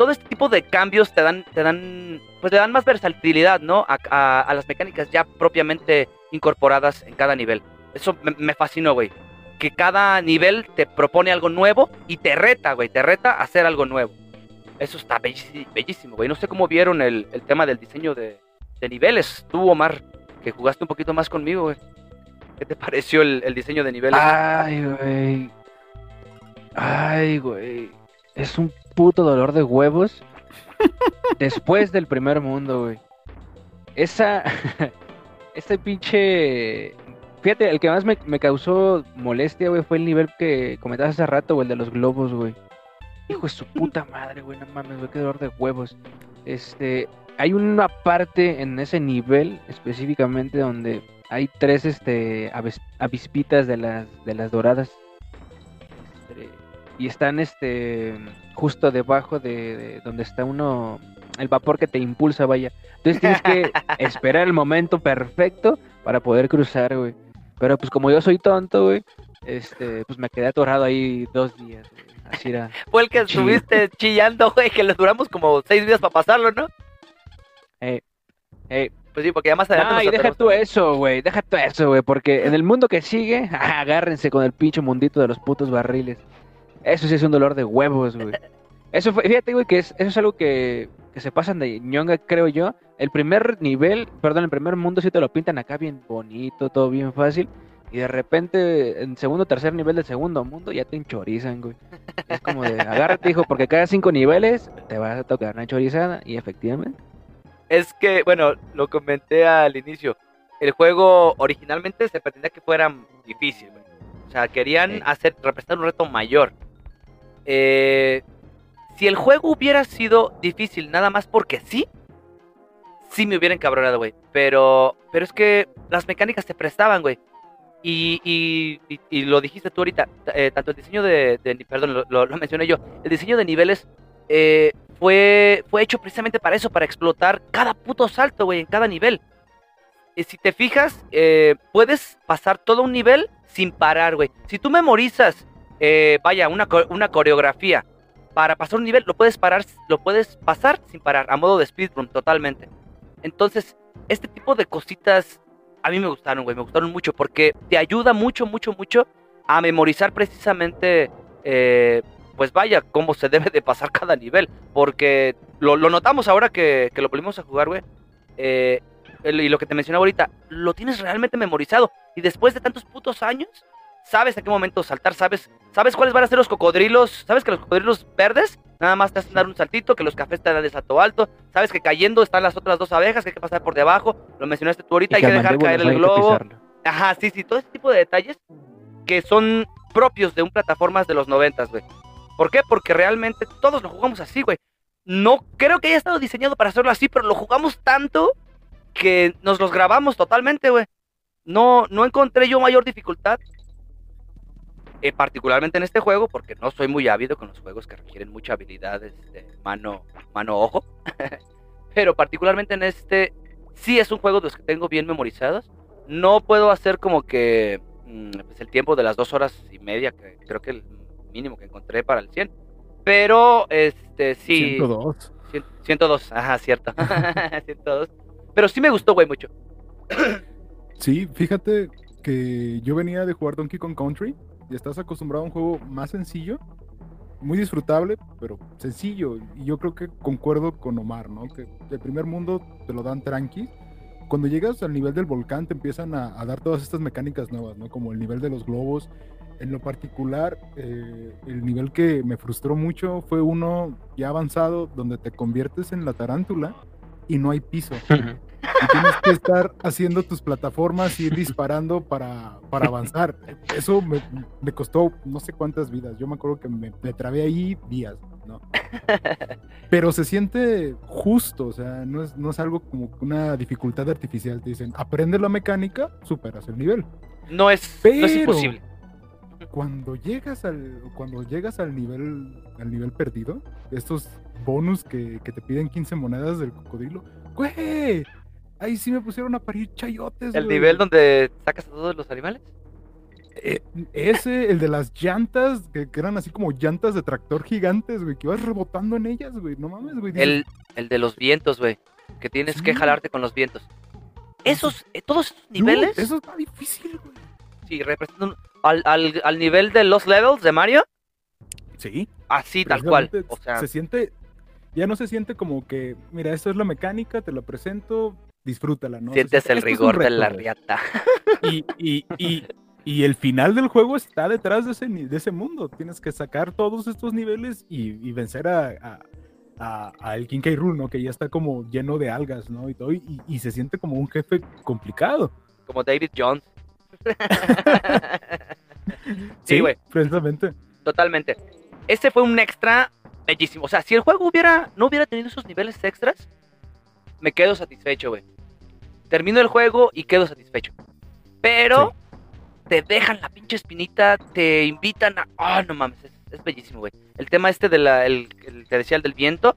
Todo este tipo de cambios te dan, te dan, pues le dan más versatilidad, ¿no? A, a- a las mecánicas ya propiamente incorporadas en cada nivel. Eso me, fascinó, güey. Que cada nivel te propone algo nuevo y te reta, güey. Te reta a hacer algo nuevo. Eso está bellísimo, güey. No sé cómo vieron el, el tema del diseño de, niveles. Tú, Omar, que jugaste un poquito más conmigo, güey. ¿Qué te pareció el diseño de niveles? Ay, güey. Ay, güey. Es un puto dolor de huevos. [LAUGHS] Después del primer mundo, güey. Esa. [LAUGHS] Este pinche. Fíjate, el que más me, me causó molestia, güey, fue el nivel que comentabas hace rato, güey, el de los globos, güey. Hijo de su puta madre, güey, no mames, güey, qué dolor de huevos. Este. Hay una parte en ese nivel específicamente donde hay tres este aves- avispitas de las de las doradas y están este justo debajo de, de donde está uno el vapor que te impulsa vaya entonces tienes que [LAUGHS] esperar el momento perfecto para poder cruzar güey pero pues como yo soy tonto güey este pues me quedé atorado ahí dos días güey. así era [LAUGHS] Fue el que estuviste chillando, güey, que le duramos como seis días para pasarlo, ¿no? eh, Pues sí, porque ya más adelante deja tú eso, güey. Deja tú eso, güey. Porque en el mundo que sigue, [LAUGHS] agárrense con el pinche mundito de los putos barriles. Eso sí es un dolor de huevos, güey. Eso fue, fíjate, güey, que es, eso es algo que, que se pasan de ñonga, creo yo. El primer nivel, perdón, el primer mundo sí te lo pintan acá bien bonito, todo bien fácil. Y de repente, en segundo o tercer nivel del segundo mundo, ya te enchorizan, güey. Es como de, agárrate, hijo, porque cada cinco niveles te vas a tocar una chorizada. Y efectivamente. Es que, bueno, lo comenté al inicio. El juego originalmente se pretendía que fuera difícil, güey. O sea, querían Sí. hacer, representar un reto mayor. Eh, si el juego hubiera sido difícil nada más porque sí, sí me hubiera encabronado, güey. Pero, pero es que las mecánicas se prestaban, güey. Y, y, y- y lo dijiste tú ahorita, eh, tanto el diseño de, perdón, lo, mencioné yo, el diseño de niveles eh, fue, fue hecho precisamente para eso, para explotar cada puto salto, güey, en cada nivel. eh, si te fijas, eh, puedes pasar todo un nivel sin parar, güey. Si tú memorizas, eh, vaya, una, una coreografía para pasar un nivel, lo puedes parar, lo puedes pasar sin parar, a modo de speedrun, totalmente. Entonces, este tipo de cositas a mí me gustaron, güey, me gustaron mucho porque te ayuda mucho, mucho, mucho a memorizar precisamente, eh, pues vaya, cómo se debe de pasar [LAUGHS] cada nivel. Porque lo, lo notamos ahora que, que lo volvimos a jugar, güey. Eh, y lo que te mencionaba ahorita, lo tienes realmente memorizado. Y después de tantos putos años, sabes a qué momento saltar, sabes, sabes cuáles van a ser los cocodrilos, sabes que los cocodrilos verdes nada más te hacen dar un saltito, que los cafés te dan de salto alto, sabes que cayendo están las otras dos abejas, que hay que pasar por debajo, lo mencionaste tú ahorita, hay Y que al dejar caer el hay que globo. Ajá, sí, sí, todo ese tipo de detalles que son propios de un plataformas de los noventas, güey. ¿Por qué? Porque realmente todos lo jugamos así, güey. No creo que haya estado diseñado para hacerlo así, pero lo jugamos tanto que nos los grabamos totalmente, güey. No, no encontré yo mayor dificultad, eh, particularmente en este juego, porque no soy muy ávido con los juegos que requieren mucha habilidad de mano, mano, ojo. [LAUGHS] pero particularmente en este, sí es un juego de los que tengo bien memorizados. No puedo hacer como que mm, pues el tiempo de las dos horas y media, que creo que el mínimo que encontré para el 100. Pero, este, sí. 102. Cien- 102, ajá, cierto. [LAUGHS] 102. Pero sí me gustó, güey, mucho. Sí, fíjate que yo venía de jugar Donkey Kong Country y estás acostumbrado a un juego más sencillo, muy disfrutable, pero sencillo. Y yo creo que concuerdo con Omar, ¿no? Que el primer mundo te lo dan tranqui. Cuando llegas al nivel del volcán te empiezan a, dar todas estas mecánicas nuevas, ¿no? Como el nivel de los globos. En lo particular, eh, el nivel que me frustró mucho fue uno ya avanzado donde te conviertes en la tarántula y no hay piso. Y tienes que estar haciendo tus plataformas y ir disparando para, para avanzar. Eso me, me costó no sé cuántas vidas. Yo me acuerdo que me, me trabé ahí días, ¿no? Pero se siente justo, o sea, no es, no es algo como una dificultad artificial. Te dicen, aprende la mecánica, superas el nivel. No es, no es Pero- imposible. Cuando llegas al, cuando llegas al nivel, al nivel perdido, estos bonus que, que te piden 15 monedas del cocodrilo, güey, ahí sí me pusieron a parir chayotes, El güey. nivel donde sacas a todos los animales. Eh, ese, el de las llantas, que, que eran así como llantas de tractor gigantes, güey, que ibas rebotando en ellas, güey. No mames, güey. El, el de los vientos, güey. Que tienes que jalarte con los vientos. Esos, eh, todos esos "Dude, niveles, Eso está difícil, güey. sí, representan al, al, al nivel de los levels de Mario, Sí. así tal cual. O sea, Se siente, ya no se siente como que, mira, esto es la mecánica, te la presento, disfrútala, ¿no? Sientes siente, el "Esto es un rigor de la güey". riata. Y, y, y, y el final del juego está detrás de ese, de ese mundo. Tienes que sacar todos estos niveles y, y vencer a, a, a- a el King K. Rool, ¿no? Que ya está como lleno de algas, ¿no? Y, todo, y, y se siente como un jefe complicado. Como David Jones. [LAUGHS] sí, güey. Precisamente. Totalmente. Ese fue un extra bellísimo. O sea, si el juego hubiera, no hubiera tenido esos niveles extras, me quedo satisfecho, güey. Termino el juego y quedo satisfecho. Pero te dejan la pinche espinita, te invitan a. Ah, no mames, es, es bellísimo, güey. El tema este de la, el, el que decía el del viento,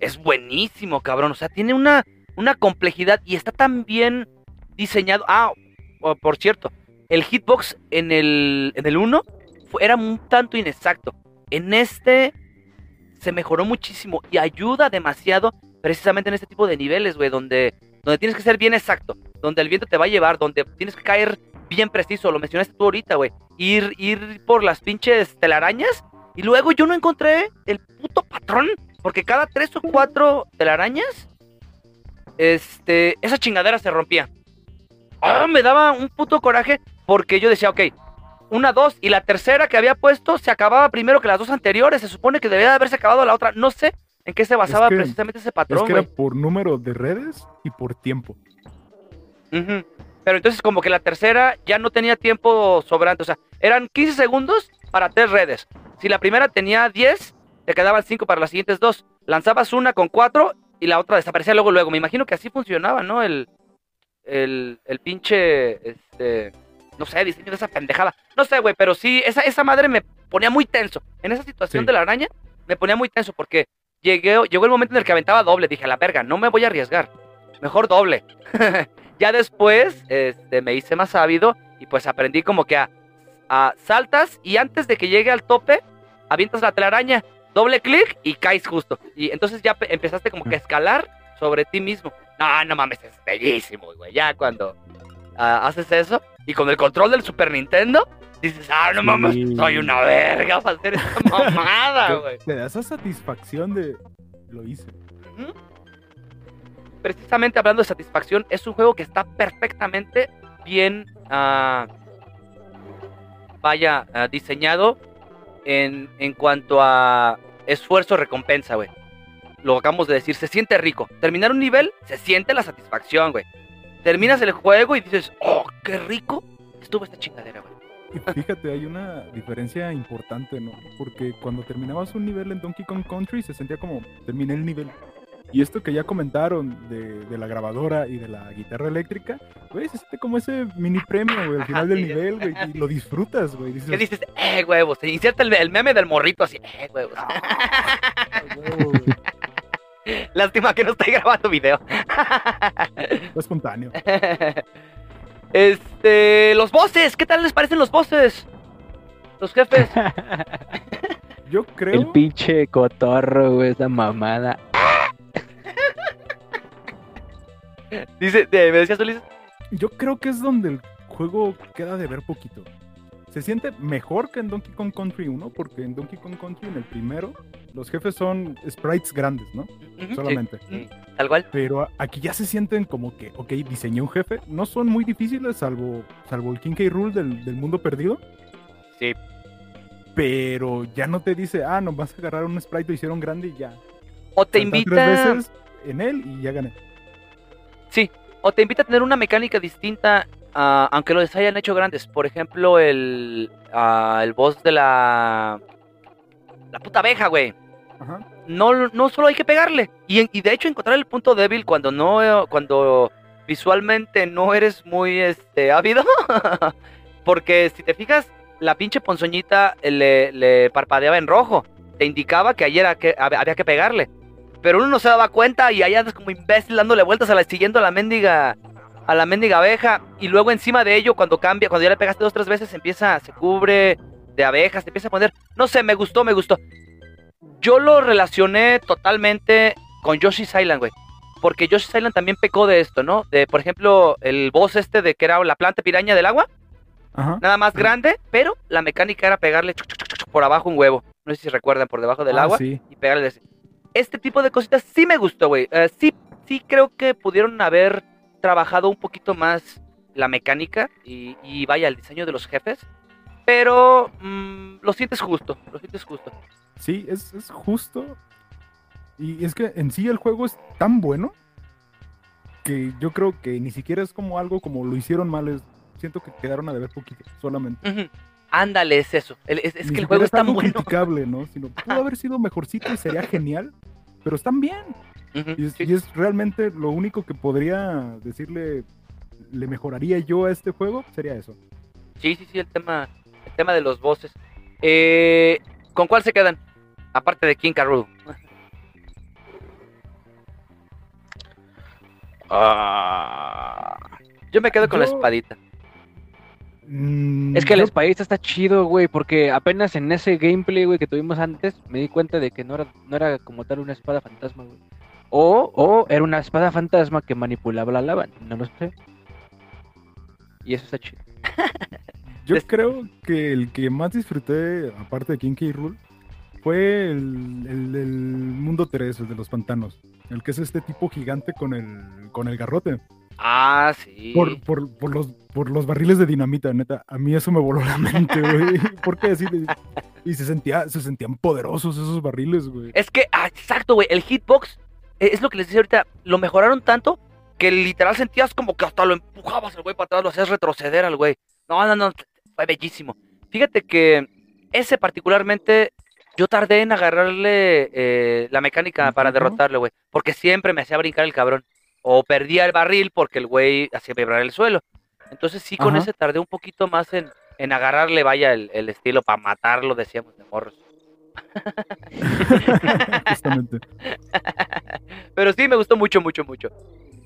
es buenísimo, cabrón. O sea, tiene una, una complejidad y está tan bien diseñado. Ah, oh, por cierto, el hitbox en el, en el 1 fue- era un tanto inexacto. En este se mejoró muchísimo y ayuda demasiado precisamente en este tipo de niveles, güey, donde, donde tienes que ser bien exacto, donde el viento te va a llevar, donde tienes que caer bien preciso, lo mencionaste tú ahorita, güey. Ir, ir por las pinches telarañas y luego yo no encontré el puto patrón, porque cada tres o cuatro telarañas, este, esa chingadera se rompía. Ah, me daba un puto coraje porque yo decía, ok, una, dos, y la tercera que había puesto se acababa primero que las dos anteriores. Se supone que debía de haberse acabado la otra. No sé en qué se basaba que- precisamente ese Es patrón, que era por número de redes y por tiempo. Pero entonces como que la tercera ya no tenía tiempo sobrante. O sea, eran 15 segundos para tres redes. Si la primera tenía 10, te quedaban 5 para las siguientes dos. Lanzabas una con 4 y la otra desaparecía luego, luego. Me imagino que así funcionaba, ¿no? El, el, el pinche, este, no sé, diseño de esa pendejada. No sé, güey, pero sí, esa, esa madre me ponía muy tenso. En esa situación Sí. de la araña, me ponía muy tenso porque llegué, llegó el momento en el que aventaba doble. Dije, a la verga, no me voy a arriesgar. Mejor doble. [LAUGHS] Ya después este, me hice más ávido y pues aprendí como que a, a saltas y antes de que llegue al tope, avientas la telaraña, doble clic y caes justo. Y entonces ya pe- empezaste como que a escalar sobre ti mismo. No, no mames, es bellísimo, güey. Ya cuando ah, haces eso y con el control del Super Nintendo, dices, ah, no mames, Sí. soy una verga para hacer esta [LAUGHS] mamada, güey. Te da esa satisfacción de lo hice. Precisamente hablando de satisfacción, es un juego que está perfectamente bien, ah, vaya, ah, diseñado en, en cuanto a esfuerzo-recompensa, güey. Lo acabamos de decir, se siente rico. Terminar un nivel, se siente la satisfacción, güey. Terminas el juego y dices, oh, qué rico estuvo esta chingadera, güey. Y fíjate, hay una diferencia importante, ¿no? Porque cuando terminabas un nivel en Donkey Kong Country se sentía como terminé el nivel. Y esto que ya comentaron de, de la grabadora y de la guitarra eléctrica, güey, se siente como ese mini premio, güey, al final del nivel, güey, y lo disfrutas, güey. Dices, ¿Qué dices? Eh, huevos. Se inserta el, el meme del morrito así, eh, huevos. "Ah, [LAUGHS] huevo, güey". Lástima que no estoy grabando video. Fue espontáneo. Este, los bosses, ¿qué tal les parecen los bosses? Los jefes. [LAUGHS] Yo creo... El pinche cotorro, güey, esa mamada. Dice, de- me decías Ulises. Yo creo que es donde el juego queda de ver poquito. Se siente mejor que en Donkey Kong Country 1, porque en Donkey Kong Country, en el primero, los jefes son sprites grandes, ¿no? Solamente. sí, sí, tal cual. Pero aquí ya se sienten como que, ok, diseñé un jefe. No son muy difíciles, salvo, salvo el King K. Rule del, del mundo perdido. Sí. Pero ya no te dice, ah, no vas a agarrar un sprite, lo hicieron grande y ya. O te invita, tres veces en él y ya gané. o te invita a tener una mecánica distinta, ah, aunque los hayan hecho grandes. Por ejemplo, el, ah, el boss de la, la puta abeja, güey. Ajá. no, no solo hay que pegarle. Y, de hecho encontrar el punto débil cuando no, cuando visualmente no eres muy este ávido. [LAUGHS] Porque si te fijas, la pinche ponzoñita le, le parpadeaba en rojo. Te indicaba que ayer que, había que pegarle. Pero uno no se daba cuenta y allá andas como imbécil dándole vueltas a la, siguiendo a la mendiga a la mendiga abeja y luego encima de ello cuando cambia, cuando ya le pegaste dos tres veces empieza, se cubre de abejas, te empieza a poner, no sé, me gustó, me gustó. Yo lo relacioné totalmente con Yoshi's Island, güey. Porque Yoshi's Island también pecó de esto, ¿no? De, por ejemplo, el boss este de que era la planta piraña del agua, Ajá. nada más grande, pero la mecánica era pegarle chuc, chuc, chuc, chuc, por abajo un huevo. No sé si recuerdan, por debajo del Ah, agua Sí. y pegarle. Este tipo de cositas sí me gustó, güey. Eh, sí, sí creo que pudieron haber trabajado un poquito más la mecánica y, y vaya, el diseño de los jefes. Pero mm, lo sientes justo, lo sientes justo. Sí, es, es justo. Y es que en sí el juego es tan bueno que yo creo que ni siquiera es como algo como lo hicieron mal. es- siento que quedaron a deber poquito, solamente. Ujú. Ándale, es eso. El- es es que el juego es tan algo bueno. criticable, ¿no? Sino pudo haber sido mejorcito y sería genial, pero están bien. Y es, sí. y es realmente lo único que podría decirle le mejoraría yo a este juego sería eso. Sí, sí, sí, el tema, el tema de los bosses. Eh, ¿Con cuál se quedan? Aparte de King K. Rool. Yo me quedo con la espadita. Mm, Es que el yo- espadista está chido, güey, porque apenas en ese gameplay, güey, que tuvimos antes, me di cuenta de que no era, no era como tal una espada fantasma, güey. O, o era una espada fantasma que manipulaba la lava, no lo sé. Y eso está chido. Yo creo que el que más disfruté, aparte de King K. Rool, fue el, el del mundo 3, el de los pantanos. El que es este tipo gigante con el, con el garrote. Ah, sí. Por, por, por los, por los barriles de dinamita, neta. A mí eso me voló la mente, güey. [LAUGHS] ¿Por qué decir? Y se, sentía, se sentían poderosos esos barriles, güey. Es que, ah, exacto, güey. El hitbox es lo que les decía ahorita. Lo mejoraron tanto que literal sentías como que hasta lo empujabas al güey para atrás, lo hacías retroceder al güey. No, no, no. Fue bellísimo. Fíjate que ese particularmente. Yo tardé en agarrarle eh, la mecánica ¿Un para derrotarle, güey. Porque siempre me hacía brincar el cabrón. O perdía el barril porque el güey hacía vibrar el suelo. Entonces sí, con Ajá. ese tardé un poquito más en, en agarrarle, vaya, el, el estilo para matarlo, decíamos, de morros. [LAUGHS] Justamente. Pero sí, me gustó mucho, mucho, mucho.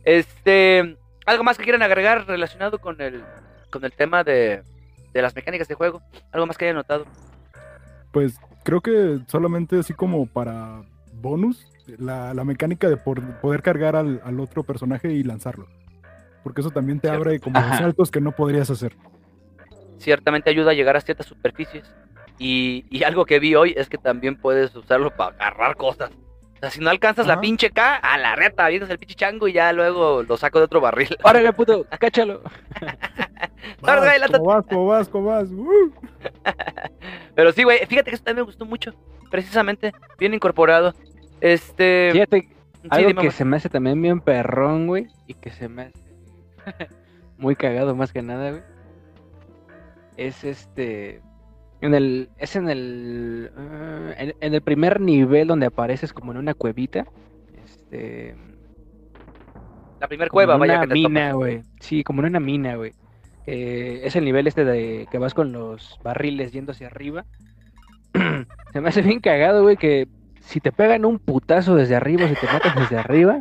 Este. ¿Algo más que quieran agregar relacionado con el, con el tema de, de las mecánicas de juego? ¿Algo más que hayan notado? Pues creo que solamente así como para bonus, la, la mecánica de por- poder cargar al, al otro personaje y lanzarlo. Porque eso también te Cierto. abre como Ajá. saltos que no podrías hacer. Ciertamente ayuda a llegar a ciertas superficies. Y, y algo que vi hoy es que también puedes usarlo para agarrar cosas. O sea, si no alcanzas la pinche K, a la reta, vienes el pinche chango y ya luego lo saco de otro barril. [LAUGHS] Órale, puto, cáchalo. [LAUGHS] Güey, Vas, lánzate. como vas, como vas, como vas. ¡uh! [LAUGHS] Pero sí, güey, fíjate que eso también me gustó mucho. Precisamente, bien incorporado. Este. Fíjate, sí, algo dime, que güey. se me hace también bien perrón, güey, y que se me hace muy cagado más que nada, güey. Es este en el es en el ah, en, en el primer nivel donde apareces como en una cuevita. Este La primer como cueva, vaya una que te mina, güey. Sí, como en una mina, güey. Eh, es el nivel este de que vas con los barriles yendo hacia arriba. [CLEARS THROAT] Se me hace bien cagado, güey, que si te pegan un putazo desde arriba, si te matan desde arriba,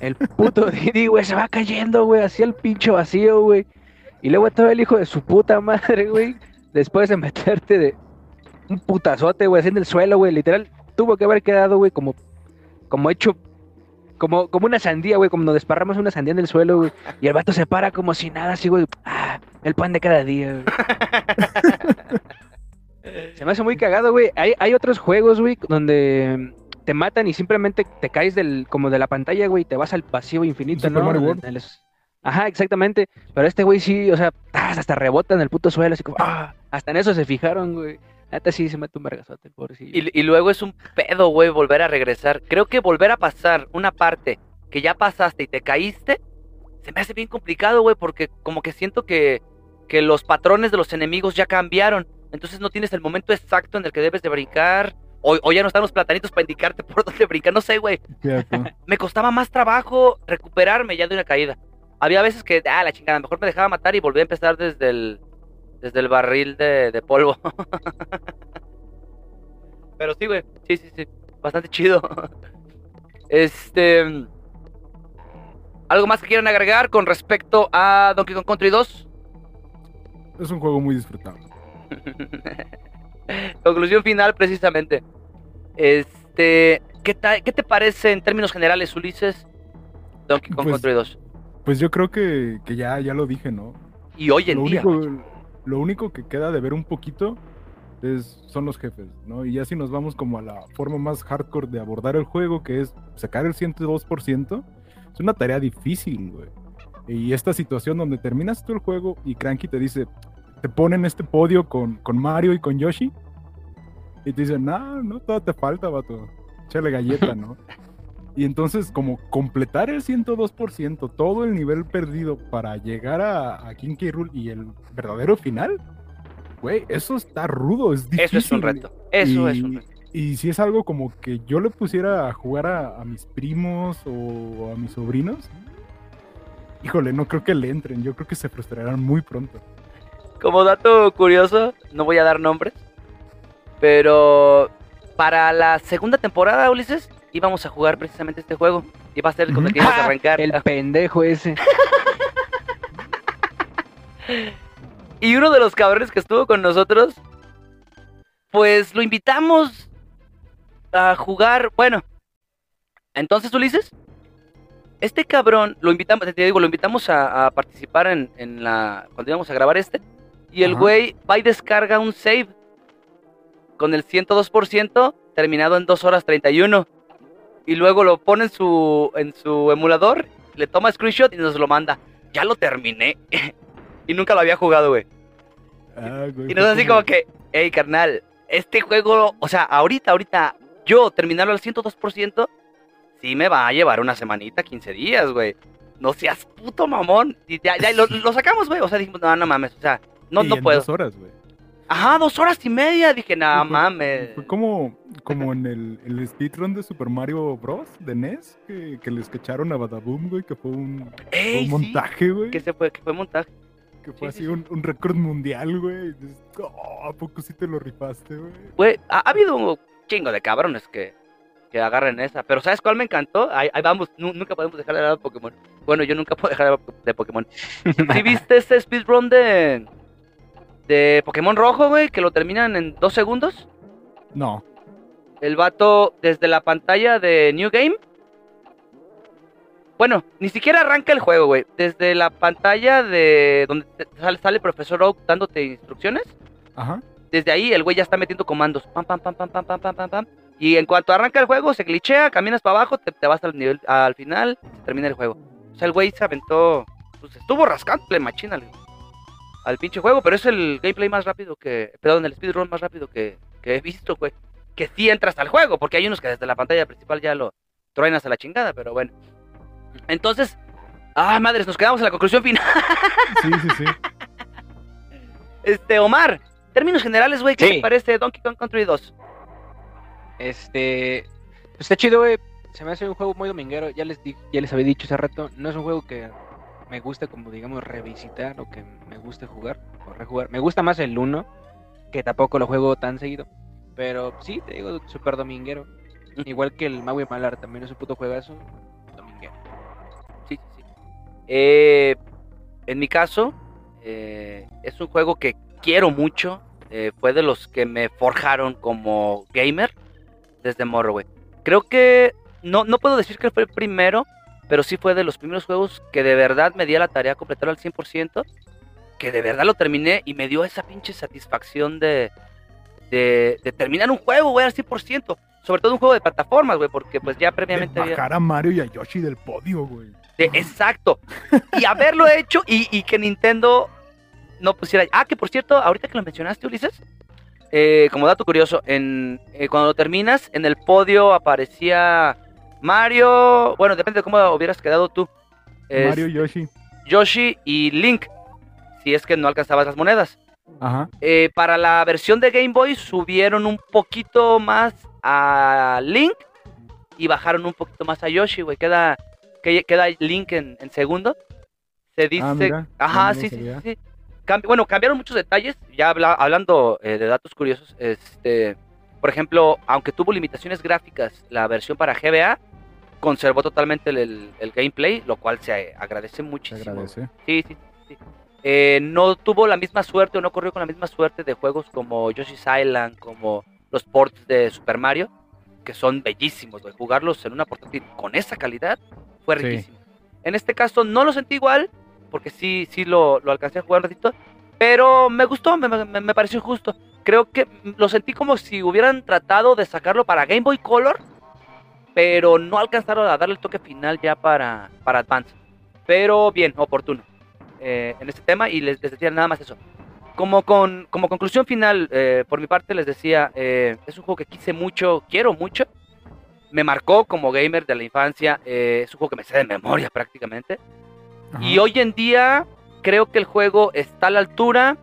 el puto [LAUGHS] Didi, güey, se va cayendo, güey, hacia el pinche vacío, güey. Y luego todo el hijo de su puta madre, güey, después de [LAUGHS] meterte de un putazote, güey, así en el suelo, güey, literal, tuvo que haber quedado, güey, como, como hecho, como, como una sandía, güey, como nos desparramos una sandía en el suelo, güey, y el vato se para como si nada, así, güey, ah, el pan de cada día, güey. Se me hace muy cagado, güey. Hay, hay otros juegos, güey, donde te matan y simplemente te caes del, como de la pantalla, güey, y te vas al vacío infinito, ¿no? Ajá, exactamente. Pero este güey sí, o sea, hasta rebota en el puto suelo, así como, ah, hasta en eso se fijaron, güey. Neta sí se mete un vergazote, pobrecillo. Y, y luego es un pedo, güey, volver a regresar. Creo que volver a pasar una parte que ya pasaste y te caíste, se me hace bien complicado, güey, porque como que siento que, que los patrones de los enemigos ya cambiaron. Entonces no tienes el momento exacto en el que debes de brincar. O, o ya no están los platanitos para indicarte [LAUGHS] por dónde brincar. No sé, güey. [LAUGHS] Me costaba más trabajo recuperarme ya de una caída. Había veces que, ah, la chingada, mejor me dejaba matar y volví a empezar desde el, desde el barril de, de polvo. [LAUGHS] Pero sí, güey. Sí, sí, sí. Bastante chido. [LAUGHS] Este. ¿Algo más que quieran agregar con respecto a Donkey Kong Country 2? Es un juego muy disfrutable. [LAUGHS] Conclusión final, precisamente. Este. ¿qué, ¿Qué te parece en términos generales, Ulises? Donkey Kong Pues, Country 2. Pues yo creo que, que ya, ya lo dije, ¿no? Y hoy en lo, día. único, lo único que queda de ver un poquito es, son los jefes, ¿no? Y ya si nos vamos como a la forma más hardcore de abordar el juego, que es sacar el 102%, es una tarea difícil, güey. Y esta situación donde terminas tú el juego y Cranky te dice, te ponen este podio con, con Mario y con Yoshi, y te dicen, no, no, todo te falta, vato. Échale galleta, [LAUGHS] ¿no? Y entonces, como completar el 102%, todo el nivel perdido para llegar a, a King K. Rool y el verdadero final, güey, eso está rudo, es difícil. Eso es un reto. Eso es un reto. Y si es algo como que yo le pusiera a jugar a, a mis primos o a mis sobrinos, híjole, no creo que le entren, yo creo que se frustrarán muy pronto. Como dato curioso, no voy a dar nombres, pero para la segunda temporada, Ulises, íbamos a jugar precisamente este juego. Iba a ser con el que íbamos a arrancar. El pendejo ese. [LAUGHS] Y uno de los cabrones que estuvo con nosotros, pues lo invitamos a jugar. Bueno, entonces Ulises, este cabrón, lo invitamos, te digo, lo invitamos a, a participar en, en la. cuando íbamos a grabar este. Y el Ajá. güey va y descarga un save con el 102% terminado en 2 horas 31. Y luego lo pone en su, en su emulador, le toma screenshot y nos lo manda. Ya lo terminé. [LAUGHS] y nunca lo había jugado, güey. Ah, güey, Y nos así como que, hey, carnal, este juego, o sea, ahorita, ahorita, yo terminarlo al 102%, sí me va a llevar una semanita, 15 días, güey. No seas puto mamón. Y ya, ya, lo, [LAUGHS] lo sacamos, güey. O sea, dijimos, no, no mames, o sea, no, Y no en puedo. dos horas, güey. Ajá, dos horas y media. Dije, Fue- mames. Fue como, como en el, el speedrun de Super Mario Bros. de NES, que, que les cacharon a Badaboom, güey, que fue un, fue Ey, un sí, montaje, güey. que se fue, que fue montaje. Que fue sí, así sí. Un, un récord mundial, güey. "Oh, ¿A poco sí te lo rifaste, güey? Güey, ha, ha habido un chingo de cabrones que, que agarren esa. Pero ¿sabes cuál me encantó? Ahí, ahí vamos, nu- nunca podemos dejar de de Pokémon. Bueno, yo nunca puedo dejar de de Pokémon. [LAUGHS] ¿Sí viste este speedrun de, de Pokémon rojo, güey? Que lo terminan en dos segundos. No. El vato desde la pantalla de New Game. Bueno, ni siquiera arranca el juego, güey. Desde la pantalla de donde sale, sale el profesor Oak dándote instrucciones. Ajá. Desde ahí el güey ya está metiendo comandos. Pam, pam, pam, pam, pam, pam, pam, pam, pam. Y en cuanto arranca el juego, se glitchea, caminas para abajo, te, te vas al nivel, al final, se termina el juego. O sea, el güey se aventó. Pues estuvo rascándole machina al, pinche juego, pero es el gameplay más rápido que. Perdón, el speedrun más rápido que, que he visto, güey. Que sí entras al juego, porque hay unos que desde la pantalla principal ya lo truenas a la chingada, pero bueno. Entonces, ah, madres, nos quedamos en la conclusión final. [LAUGHS] Sí, sí, sí. Este, Omar, términos generales, güey, ¿qué Sí. te parece Donkey Kong Country 2? Este. Pues está chido, güey. Se me hace un juego muy dominguero. Ya les, di- ya les había dicho hace rato. No es un juego que me gusta, como digamos, revisitar o que me guste jugar o rejugar. Me gusta más el 1, que tampoco lo juego tan seguido. Pero sí, te digo, súper dominguero. Igual que el Maui Malar también es un puto juegazo. Dominguero. Sí, sí, sí. Eh, en mi caso, eh, es un juego que quiero mucho. eh, fue de los que me forjaron como gamer desde morro, güey. Creo que no, no puedo decir que fue el primero, pero sí fue de los primeros juegos que de verdad me di a la tarea de completarlo al 100%. Que de verdad lo terminé y me dio esa pinche satisfacción de, de, de terminar un juego, güey, al 100%. Sobre todo un juego de plataformas, güey, porque pues ya previamente De había... bajar a Mario y a Yoshi del podio, güey. De- exacto. Y haberlo [LAUGHS] hecho y, y que Nintendo no pusiera. Ah, que por cierto, ahorita que lo mencionaste, Ulises, eh, como dato curioso, en, eh, cuando lo terminas, en el podio aparecía Mario. Bueno, depende de cómo hubieras quedado tú. Es Mario, Yoshi. Yoshi y Link. Si es que no alcanzabas las monedas. Ajá. Eh, para la versión de Game Boy subieron un poquito más a Link y bajaron un poquito más a Yoshi, güey. Queda, que- queda Link en, en segundo. Se dice... Ah, mira, Ajá, sí, sí, sí, sí. Cambi- bueno, cambiaron muchos detalles. Ya habla- hablando eh, de datos curiosos, este... Por ejemplo, aunque tuvo limitaciones gráficas, la versión para GBA conservó totalmente el, el- el gameplay, lo cual se agradece Se muchísimo. agradece. Sí, sí, sí. Eh, no tuvo la misma suerte o no corrió con la misma suerte de juegos como Yoshi's Island, como los ports de Super Mario, que son bellísimos. Jugarlos en una portátil con esa calidad fue Sí. riquísimo. En este caso no lo sentí igual, porque sí, sí lo, lo alcancé a jugar un ratito, pero me gustó, me, me- me pareció justo. Creo que lo sentí como si hubieran tratado de sacarlo para Game Boy Color, pero no alcanzaron a darle el toque final ya para, para Advance. Pero bien, oportuno eh, en este tema y les, les decía nada más eso. Como, con, como conclusión final, eh, por mi parte les decía, eh, es un juego que quise mucho, quiero mucho, me marcó como gamer de la infancia, es un juego que me sé de memoria prácticamente. Ajá. Y hoy en día creo que el juego está a la altura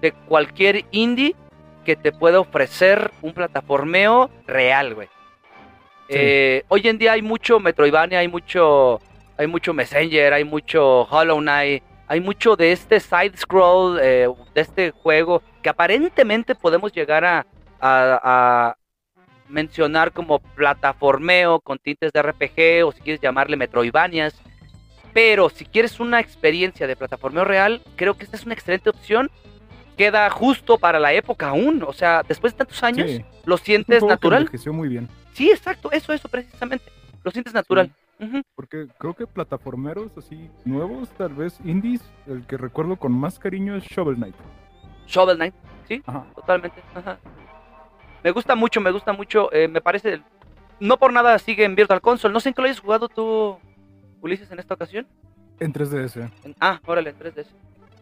de cualquier indie que te pueda ofrecer un plataformeo real, güey. Sí. Eh, hoy en día hay mucho Metroidvania, hay mucho, hay mucho Messenger, hay mucho Hollow Knight, hay mucho de este side scroll, eh, de este juego que aparentemente podemos llegar a, a- a mencionar como plataformeo con tintes de RPG o si quieres llamarle Metroidvanias. Pero si quieres una experiencia de plataformeo real, creo que esta es una excelente opción. Queda justo para la época aún. O sea, después de tantos años, Sí. lo sientes que natural. envejeció muy bien. Sí, exacto, eso, eso precisamente. Lo sientes natural. Porque creo que plataformeros así nuevos, tal vez indies, el que recuerdo con más cariño es Shovel Knight. Shovel Knight, sí, Ajá. totalmente. ajá. Me gusta mucho, me gusta mucho. eh, me parece. No por nada sigue en Virtual Console. No sé en qué lo hayas jugado tú, Ulises, en esta ocasión. En 3DS. En- ah, órale, en 3DS.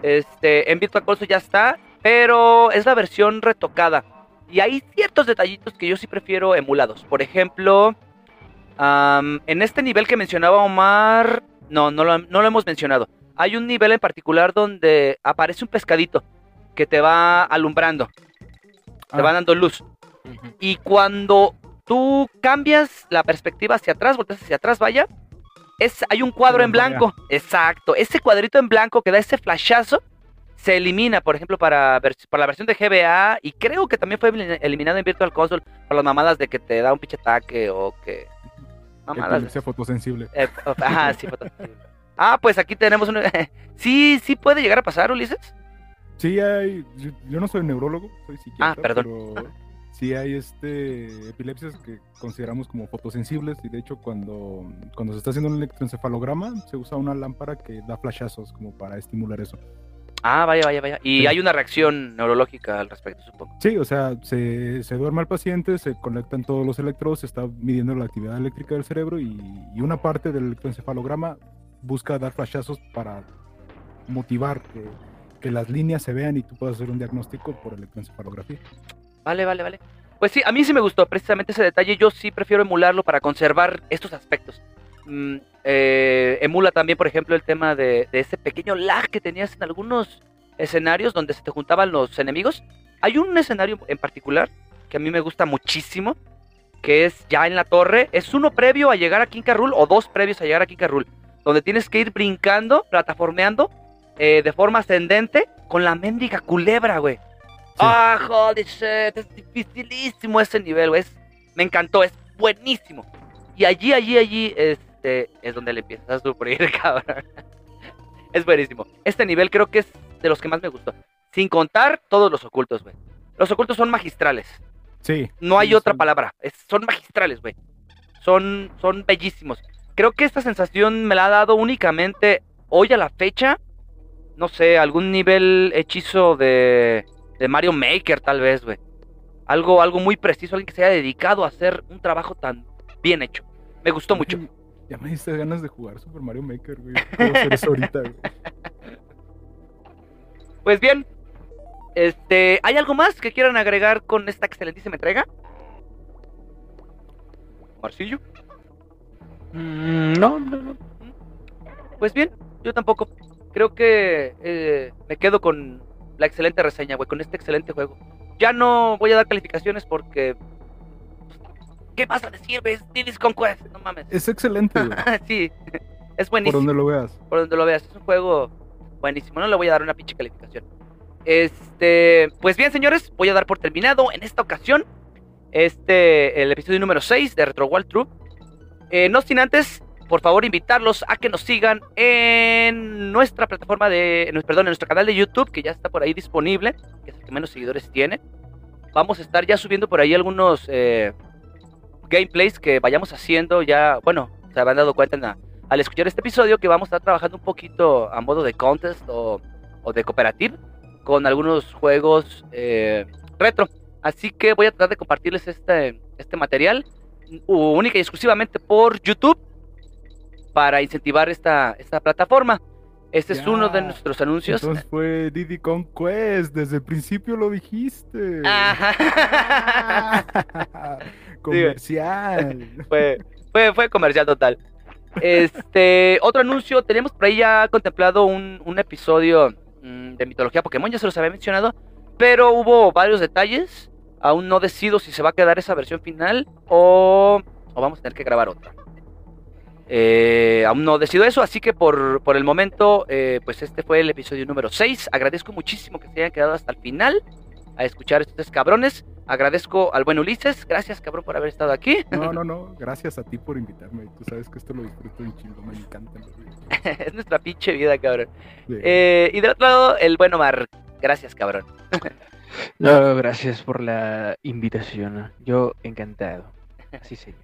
Este, en Virtual Console ya está, pero es la versión retocada. Y hay ciertos detallitos que yo sí prefiero emulados. Por ejemplo, en este nivel que mencionaba Omar, no, no lo, no lo hemos mencionado. Hay un nivel en particular donde aparece un pescadito que te va alumbrando, te Ah. va dando luz. Y cuando tú cambias la perspectiva hacia atrás, volteas hacia atrás, vaya, es, hay un cuadro en blanco. Exacto. Ese cuadrito en blanco que da ese flashazo se elimina, por ejemplo, para, para la versión de GBA y creo que también fue elim- eliminado en Virtual Console por las mamadas de que te da un pinche ataque o que... Mamadas. Epilepsia fotosensible. Eh, ajá, sí, fotosensible. Ah, pues aquí tenemos un... [LAUGHS] sí, sí puede llegar a pasar, Ulises. Sí hay, yo, yo no soy neurólogo, soy psiquiatra, Ah, perdón. pero sí hay este epilepsias que consideramos como fotosensibles y de hecho cuando, cuando se está haciendo un electroencefalograma se usa una lámpara que da flashazos como para estimular eso. Ah, vaya, vaya, vaya. Y Sí. hay una reacción neurológica al respecto, supongo. Sí, o sea, se, se duerme al paciente, se conectan todos los electrodos, se está midiendo la actividad eléctrica del cerebro y, y una parte del electroencefalograma busca dar flashazos para motivar que, que las líneas se vean y tú puedas hacer un diagnóstico por electroencefalografía. Vale, vale, vale. Pues sí, a mí sí me gustó precisamente ese detalle. Yo sí prefiero emularlo para conservar estos aspectos. Mm, eh, emula también, por ejemplo, el tema de, ese pequeño lag que tenías en algunos escenarios donde se te juntaban los enemigos. Hay un escenario en particular que a mí me gusta muchísimo, que es ya en la torre. Es uno previo a llegar a King K. Rool o dos previos a llegar a King K. Rool, donde tienes que ir brincando, plataformeando eh, de forma ascendente con la mendiga culebra, güey. Ah, holy shit, es dificilísimo ese nivel, güey. es- Me encantó, es buenísimo. Y allí, allí, allí, este, es donde le empiezas a sufrir, [LAUGHS] cabrón. Es buenísimo. Este nivel creo que es de los que más me gustó. Sin contar todos los ocultos, güey. Los ocultos son magistrales. Sí. No hay sí, otra palabra. es- son magistrales, güey. Son, son bellísimos. Creo que esta sensación me la ha dado únicamente hoy a la fecha. No sé, algún nivel hechizo de, de Mario Maker, tal vez, güey. Algo, algo muy preciso, alguien que se haya dedicado a hacer un trabajo tan bien hecho. Me gustó mucho. [LAUGHS] Ya me diste ganas de jugar Super Mario Maker, güey. Puedo hacer eso ahorita, güey. [LAUGHS] Pues bien, este, ¿hay algo más que quieran agregar con esta excelentísima entrega? Marcillo. Mm, no, no, no. Pues bien, yo tampoco. Creo que eh, me quedo con la excelente reseña, güey, con este excelente juego. Ya no voy a dar calificaciones porque... ¿Qué vas a decir, güey? Es Diddy's Conquest, no mames. Es excelente, güey. [LAUGHS] sí, [LAUGHS] es Por buenísimo. donde lo veas. por donde lo veas. Es un juego buenísimo. No le voy a dar una pinche calificación. Este, pues bien, señores, voy a dar por terminado en esta ocasión este el episodio número 6 de Retro World True. Eh, no sin antes, por favor, invitarlos a que nos sigan en nuestra plataforma de, perdón, en nuestro canal de YouTube, que ya está por ahí disponible, que es el que menos seguidores tiene. Vamos a estar ya subiendo por ahí algunos eh, gameplays que vayamos haciendo ya, bueno, se habrán dado cuenta al escuchar este episodio que vamos a estar trabajando un poquito a modo de contest o, o de cooperative con algunos juegos eh, retro. Así que voy a tratar de compartirles este, este material única y exclusivamente por YouTube para incentivar esta, esta plataforma. Este es uno de nuestros anuncios. Entonces fue Diddy Conquest. Desde el principio lo dijiste. Ajá. [LAUGHS] Comercial. [LAUGHS] fue, fue, fue comercial total. Este, [LAUGHS] otro anuncio, tenemos por ahí ya contemplado un, un episodio mm, de mitología Pokémon, ya se los había mencionado, pero hubo varios detalles. Aún no decido si se va a quedar esa versión final o, o vamos a tener que grabar otra. Eh, aún no decido eso, así que por, por el momento, eh, pues este fue el episodio número 6. Agradezco muchísimo que se hayan quedado hasta el final a escuchar estos tres cabrones. Agradezco al buen Ulises, gracias cabrón por haber estado aquí. No, [LAUGHS] no, no. Gracias a ti por invitarme. Tú sabes que esto lo disfruto un chingo. Me videojuegos. [LAUGHS] es nuestra pinche vida, cabrón. Sí. Eh, y del otro lado, el buen Omar. Gracias, cabrón. [LAUGHS] No, gracias por la invitación. Yo encantado. Sí, señor.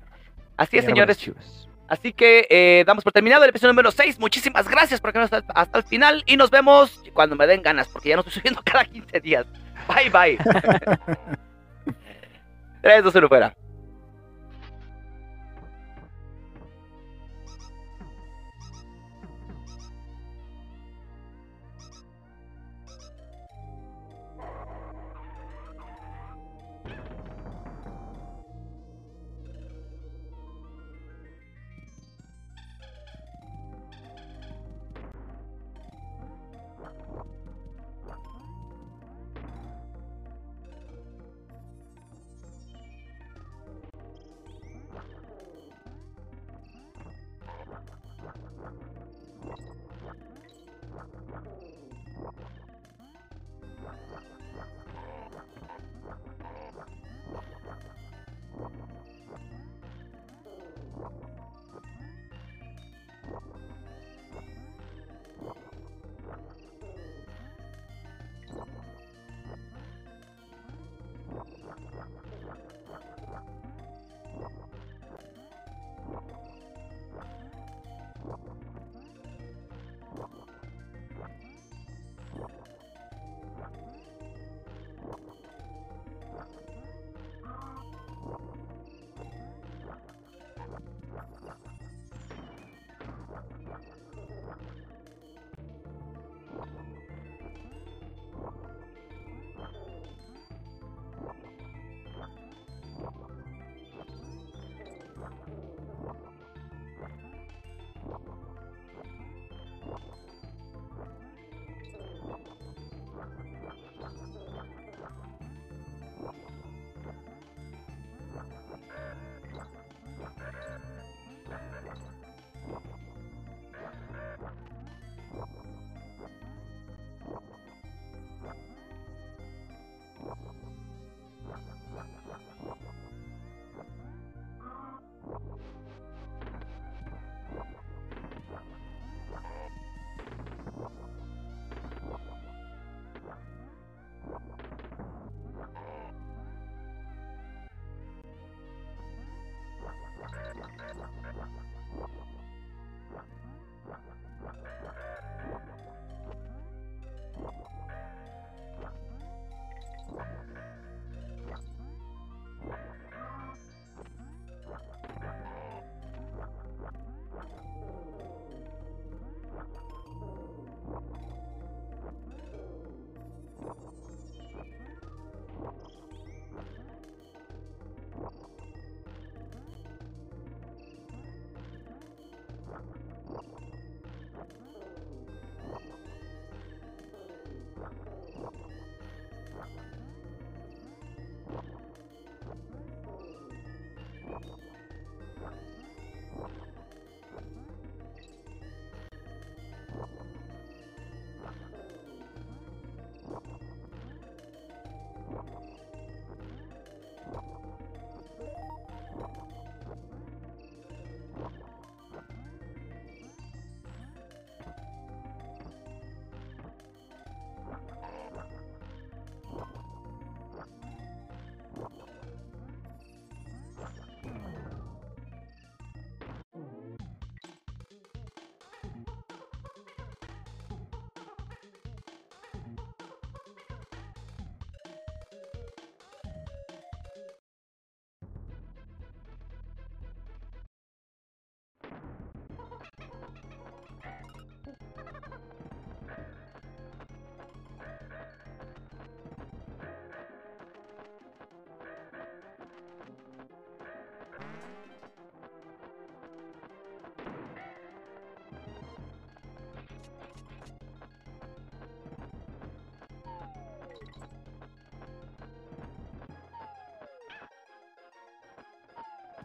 Así es, señores. Así que eh, damos por terminado el episodio número 6. Muchísimas gracias por quedarnos hasta, hasta el final. Y nos vemos cuando me den ganas, porque ya no estoy [LAUGHS] subiendo cada 15 días. Bye, bye. 3, 2, 1, fuera.